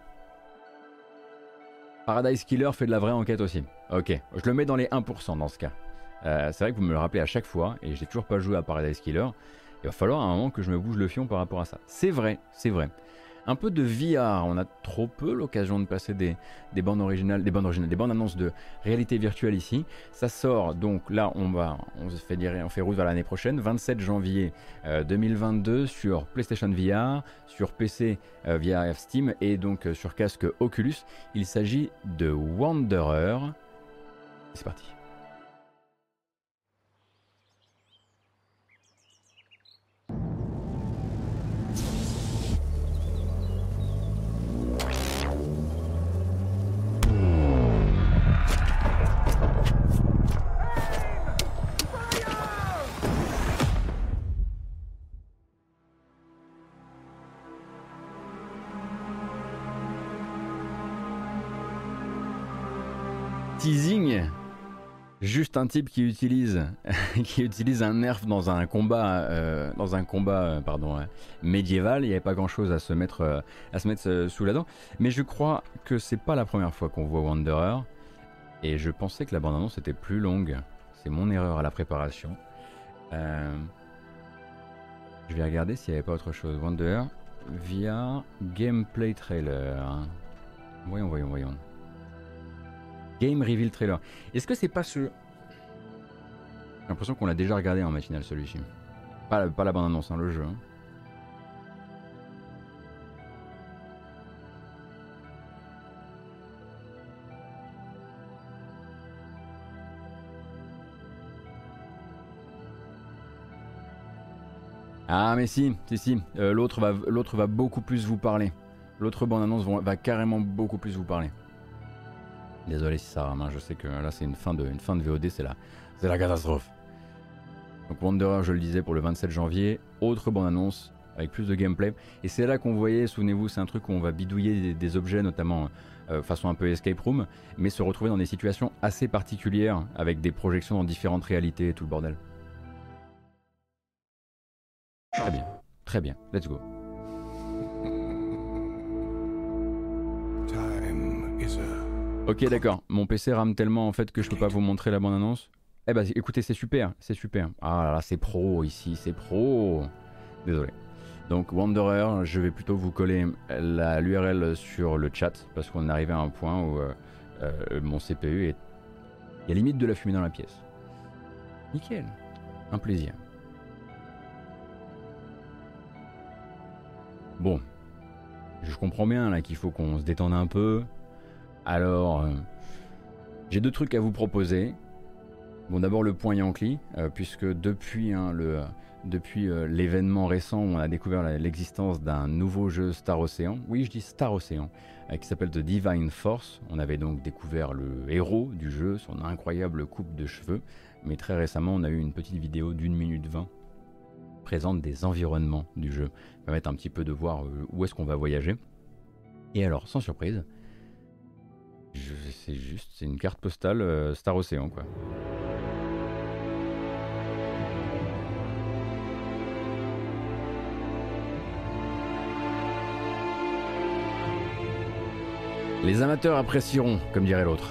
Paradise Killer fait de la vraie enquête aussi. Ok, je le mets dans les 1% dans ce cas. c'est vrai que vous me le rappelez à chaque fois, et j'ai toujours pas joué à Paradise Killer. Il va falloir à un moment que je me bouge le fion par rapport à ça. C'est vrai, c'est vrai un peu de VR. On a trop peu l'occasion de passer des, bandes originales, des bandes originales, des bandes annonces de réalité virtuelle ici. Ça sort donc là, on va, on se fait dire, on fait route vers l'année prochaine, 27 janvier 2022 euh, sur PlayStation VR, sur PC euh, VR Steam et donc euh, sur casque Oculus. Il s'agit de Wanderer. C'est parti. Juste un type qui utilise, qui utilise un nerf dans un combat, euh, dans un combat, euh, pardon, euh, médiéval. Il n'y avait pas grand chose à se mettre, à se mettre sous la dent. Mais je crois que c'est pas la première fois qu'on voit Wanderer. Et je pensais que la bande-annonce était plus longue. C'est mon erreur à la préparation. je vais regarder s'il n'y avait pas autre chose. Wanderer via gameplay trailer. Voyons, voyons, voyons. Game Reveal Trailer. Est-ce que c'est pas ce. J'ai l'impression qu'on l'a déjà regardé en matinale celui-ci. Pas, la bande-annonce, hein, le jeu. Hein. Ah mais si, si, si. Euh, l'autre va, va beaucoup plus vous parler. L'autre bande-annonce va carrément beaucoup plus vous parler. Désolé si ça rame, hein. je sais que là c'est une fin de, une fin de VOD, c'est la, c'est la catastrophe. Donc Wanderer, je le disais, pour le 27 janvier, autre bande-annonce avec plus de gameplay. Et c'est là qu'on voyait, souvenez-vous, c'est un truc où on va bidouiller des, objets, notamment euh, façon un peu escape room, mais se retrouver dans des situations assez particulières, avec des projections dans différentes réalités et tout le bordel. Très bien, très bien, let's go. Ok, d'accord. Mon PC rame tellement en fait que je peux pas vous montrer la bande annonce. Eh bah écoutez, c'est super, c'est super. Ah là, c'est pro ici, c'est pro. Désolé. Donc Wanderer, je vais plutôt vous coller l'URL sur le chat parce qu'on est arrivé à un point où euh, euh, mon CPU est. Il y a limite de la fumée dans la pièce. Nickel. Un plaisir. Bon. Je comprends bien là qu'il faut qu'on se détende un peu, alors, euh, j'ai deux trucs à vous proposer. Bon, d'abord le point Yankee, euh, puisque depuis, hein, depuis euh, l'événement récent, on a découvert l'existence d'un nouveau jeu Star Ocean. Oui, je dis Star Ocean, qui s'appelle The Divine Force. On avait donc découvert le héros du jeu, son incroyable coupe de cheveux. Mais très récemment, on a eu une petite vidéo d'une minute vingt présente des environnements du jeu. Un petit peu de voir où est-ce qu'on va voyager. Et alors, sans surprise, c'est juste, c'est une carte postale euh, Star Ocean quoi. Les amateurs apprécieront, comme dirait l'autre.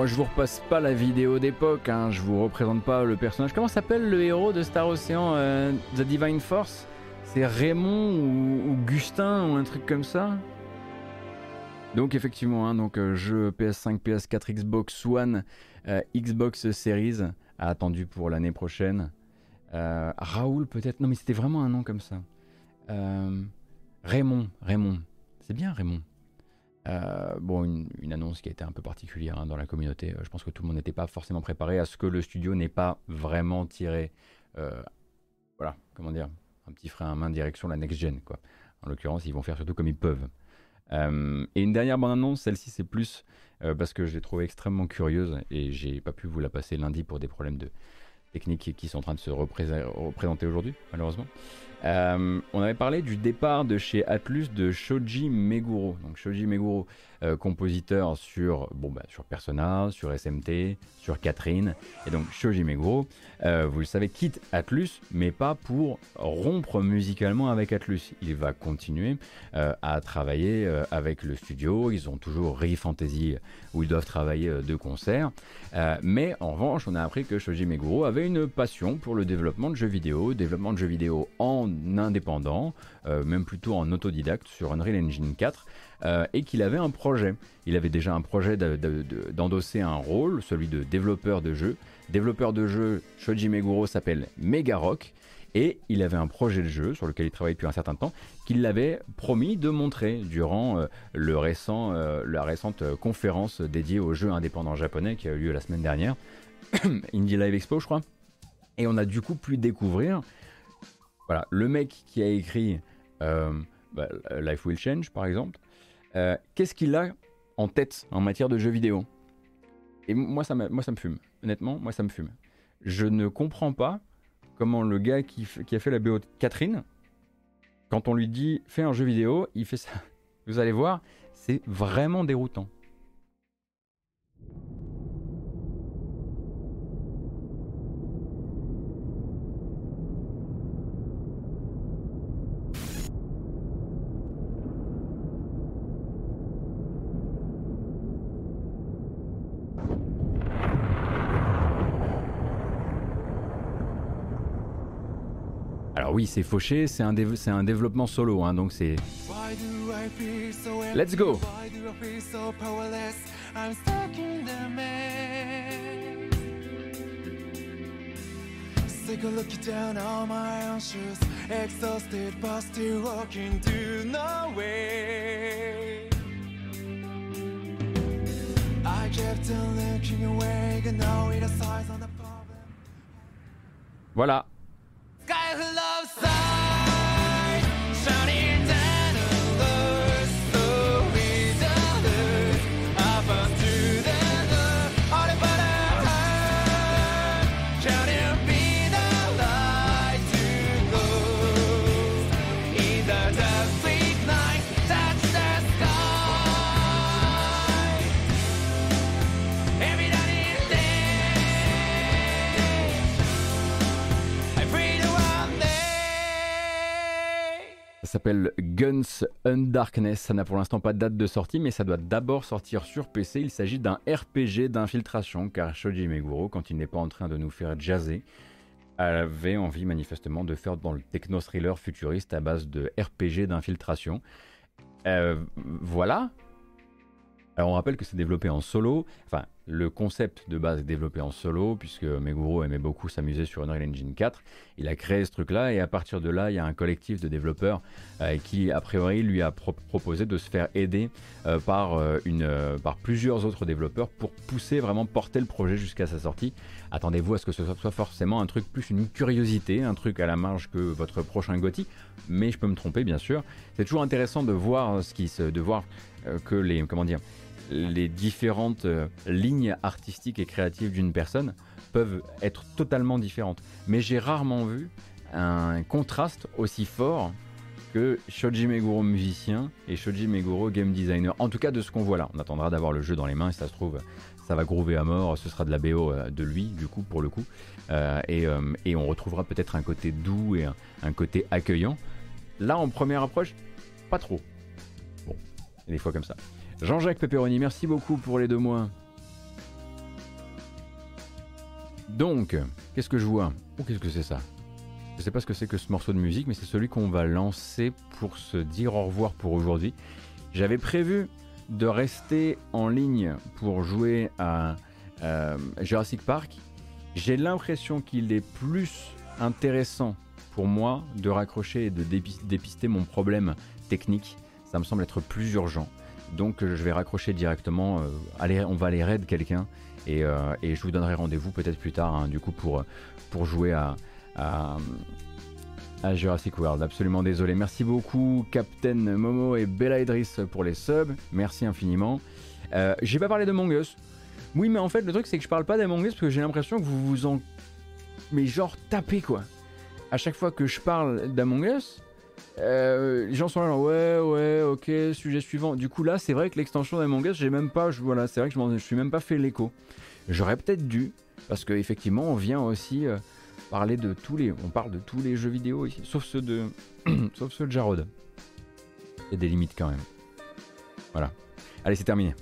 Bon, je vous repasse pas la vidéo d'époque, hein, je vous représente pas le personnage. Comment s'appelle le héros de Star Ocean euh, The Divine Force? C'est Raymond ou, Gustin ou un truc comme ça? Donc effectivement, hein, donc euh, jeu PS5, PS4, Xbox One, euh, Xbox Series attendu pour l'année prochaine. Raoul peut-être, non mais c'était vraiment un nom comme ça. Raymond, Raymond, c'est bien Raymond. Euh, bon, une, annonce qui a été un peu particulière hein, dans la communauté. Euh, je pense que tout le monde n'était pas forcément préparé à ce que le studio n'ait pas vraiment tiré, euh, voilà, comment dire, un petit frein à main direction la next gen, quoi. En l'occurrence, ils vont faire surtout comme ils peuvent. et une dernière bonne annonce, celle-ci c'est plus parce que je l'ai trouvée extrêmement curieuse et j'ai pas pu vous la passer lundi pour des problèmes de techniques qui sont en train de se représenter aujourd'hui, malheureusement. Euh, on avait parlé du départ de chez Atlus de Shoji Meguro. Donc Shoji Meguro, euh, compositeur sur, bon, bah, sur Persona, sur SMT, sur Catherine. Et donc Shoji Meguro, euh, vous le savez, quitte Atlus, mais pas pour rompre musicalement avec Atlus. Il va continuer à travailler avec le studio. Ils ont toujours Re Fantasy où ils doivent travailler de concert. mais en revanche, on a appris que Shoji Meguro avait une passion pour le développement de jeux vidéo, développement de jeux vidéo en indépendant, euh, même plutôt en autodidacte sur Unreal Engine 4, euh, et qu'il avait un projet. Il avait déjà un projet d'endosser un rôle, celui de développeur de jeu. Développeur de jeu, Shoji Meguro s'appelle Megarock, et il avait un projet de jeu sur lequel il travaillait depuis un certain temps, qu'il l'avait promis de montrer durant euh, le récent, la récente conférence dédiée aux jeux indépendants japonais qui a eu lieu la semaine dernière, Indie Live Expo je crois. Et on a du coup pu découvrir voilà, le mec qui a écrit euh, bah, Life Will Change, par exemple, euh, qu'est-ce qu'il a en tête en matière de jeux vidéo? Et moi ça, me fume. Honnêtement, moi, ça me fume. Je ne comprends pas comment le gars qui, a fait la BO Catherine, quand on lui dit fais un jeu vidéo, il fait ça. Vous allez voir, c'est vraiment déroutant. Oui, c'est fauché, c'est un, c'est un développement solo, hein, donc c'est... Let's go. Take a look down on my own shoes Exhausted but still walking to nowhere. I kept on looking away And now it size on the problem. Voilà sunny s'appelle Guns Undarkness. Ça n'a pour l'instant pas de date de sortie, mais ça doit d'abord sortir sur PC. Il s'agit d'un RPG d'infiltration, car Shoji Meguro, quand il n'est pas en train de nous faire jazzer, avait envie manifestement de faire dans le techno-thriller futuriste à base de RPG d'infiltration. Euh, voilà. Alors on rappelle que c'est développé en solo, enfin le concept de base est développé en solo, puisque Meguro aimait beaucoup s'amuser sur Unreal Engine 4. Il a créé ce truc-là, et à partir de là, il y a un collectif de développeurs euh, qui, a priori, lui a proposé de se faire aider euh, par, euh, par plusieurs autres développeurs pour pousser, vraiment porter le projet jusqu'à sa sortie. Attendez-vous à ce que ce soit forcément un truc plus une curiosité, un truc à la marge que votre prochain Gotti, mais je peux me tromper, bien sûr. C'est toujours intéressant de voir ce qui se, de voir que les, comment dire, les différentes euh, lignes artistiques et créatives d'une personne peuvent être totalement différentes. Mais j'ai rarement vu un contraste aussi fort que Shoji Meguro musicien et Shoji Meguro game designer. En tout cas de ce qu'on voit là. On attendra d'avoir le jeu dans les mains et ça se trouve ça va groover à mort, ce sera de la BO euh, de lui du coup pour le coup. Euh, et, on retrouvera peut-être un côté doux et un, côté accueillant. Là en première approche, pas trop. Bon, des fois comme ça. Jean-Jacques Pepperoni, merci beaucoup pour les deux mois. Donc, qu'est-ce que je vois? Oh, qu'est-ce que c'est ça? Je sais pas ce que c'est que ce morceau de musique, mais c'est celui qu'on va lancer pour se dire au revoir pour aujourd'hui. J'avais prévu de rester en ligne pour jouer à euh, Jurassic Park. J'ai l'impression qu'il est plus intéressant pour moi de raccrocher et de dépister mon problème technique. Ça me semble être plus urgent. Donc je vais raccrocher directement. Euh, on va aller raid quelqu'un euh, et, je vous donnerai rendez-vous peut-être plus tard hein, du coup pour, pour jouer à, Jurassic World. Absolument désolé. Merci beaucoup Captain Momo et Bella Idris pour les subs. Merci infiniment. Euh, j'ai pas parlé de Mongus. Oui mais en fait le truc c'est que je parle pas d'Among Us parce que j'ai l'impression que vous vous en... Mais genre tapez quoi. À chaque fois que je parle d'Among Us, euh, les gens sont là, ouais, ouais, ok, sujet suivant. Du coup, là, c'est vrai que l'extension d'Among Us, j'ai même pas, je, voilà, c'est vrai que je, suis même pas fait l'écho. J'aurais peut-être dû, parce qu'effectivement, on vient aussi euh, parler de tous les, on parle de tous les jeux vidéo ici, sauf ceux de, sauf ceux de Jarod. Il y a des limites quand même. Voilà. Allez, c'est terminé.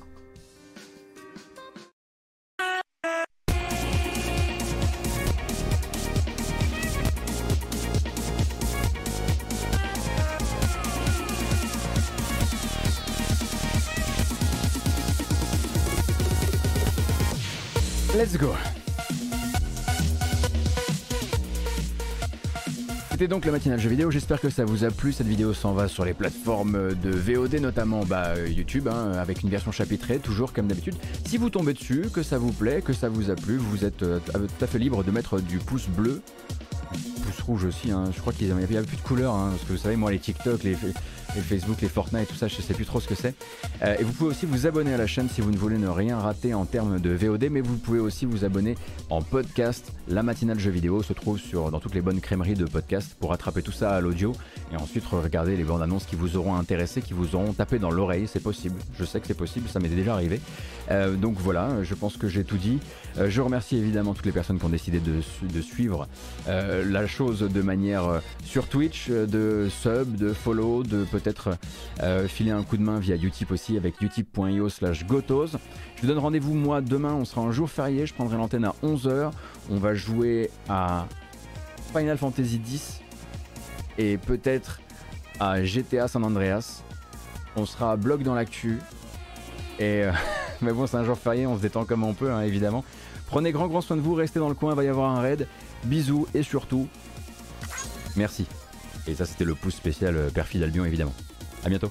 Let's go. C'était donc la matinale jeu vidéo, j'espère que ça vous a plu. Cette vidéo s'en va sur les plateformes de VOD, notamment bah, YouTube, hein, avec une version chapitrée, toujours comme d'habitude. Si vous tombez dessus, que ça vous plaît, que ça vous a plu, vous êtes euh, tout à fait libre de mettre du pouce bleu pouce rouge aussi. Hein. Je crois qu'il n'y avait plus de couleurs. Hein, parce que vous savez, moi, les TikTok, les, Facebook, les Fortnite, tout ça, je sais plus trop ce que c'est. Euh, et vous pouvez aussi vous abonner à la chaîne si vous ne voulez ne rien rater en termes de VOD. Mais vous pouvez aussi vous abonner en podcast. La matinale jeux vidéo se trouve sur, dans toutes les bonnes crèmeries de podcast pour attraper tout ça à l'audio. Et ensuite regarder les bandes annonces qui vous auront intéressé, qui vous auront tapé dans l'oreille. C'est possible. Je sais que c'est possible. Ça m'est déjà arrivé. Euh, donc voilà, je pense que j'ai tout dit. Euh, je remercie évidemment toutes les personnes qui ont décidé de, de suivre la chose de manière sur Twitch, de sub, de follow, de peut-être euh, filer un coup de main via Utip aussi avec utip.io slash gotos. Je vous donne rendez-vous moi demain, on sera un jour férié, je prendrai l'antenne à 11h. On va jouer à Final Fantasy X et peut-être à GTA San Andreas. On sera bloc dans l'actu. Et mais bon, c'est un jour férié, on se détend comme on peut, hein, évidemment. Prenez grand grand soin de vous, restez dans le coin, il va y avoir un raid. Bisous et surtout, merci. Et ça c'était le pouce spécial euh, Perfide Albion évidemment. A bientôt.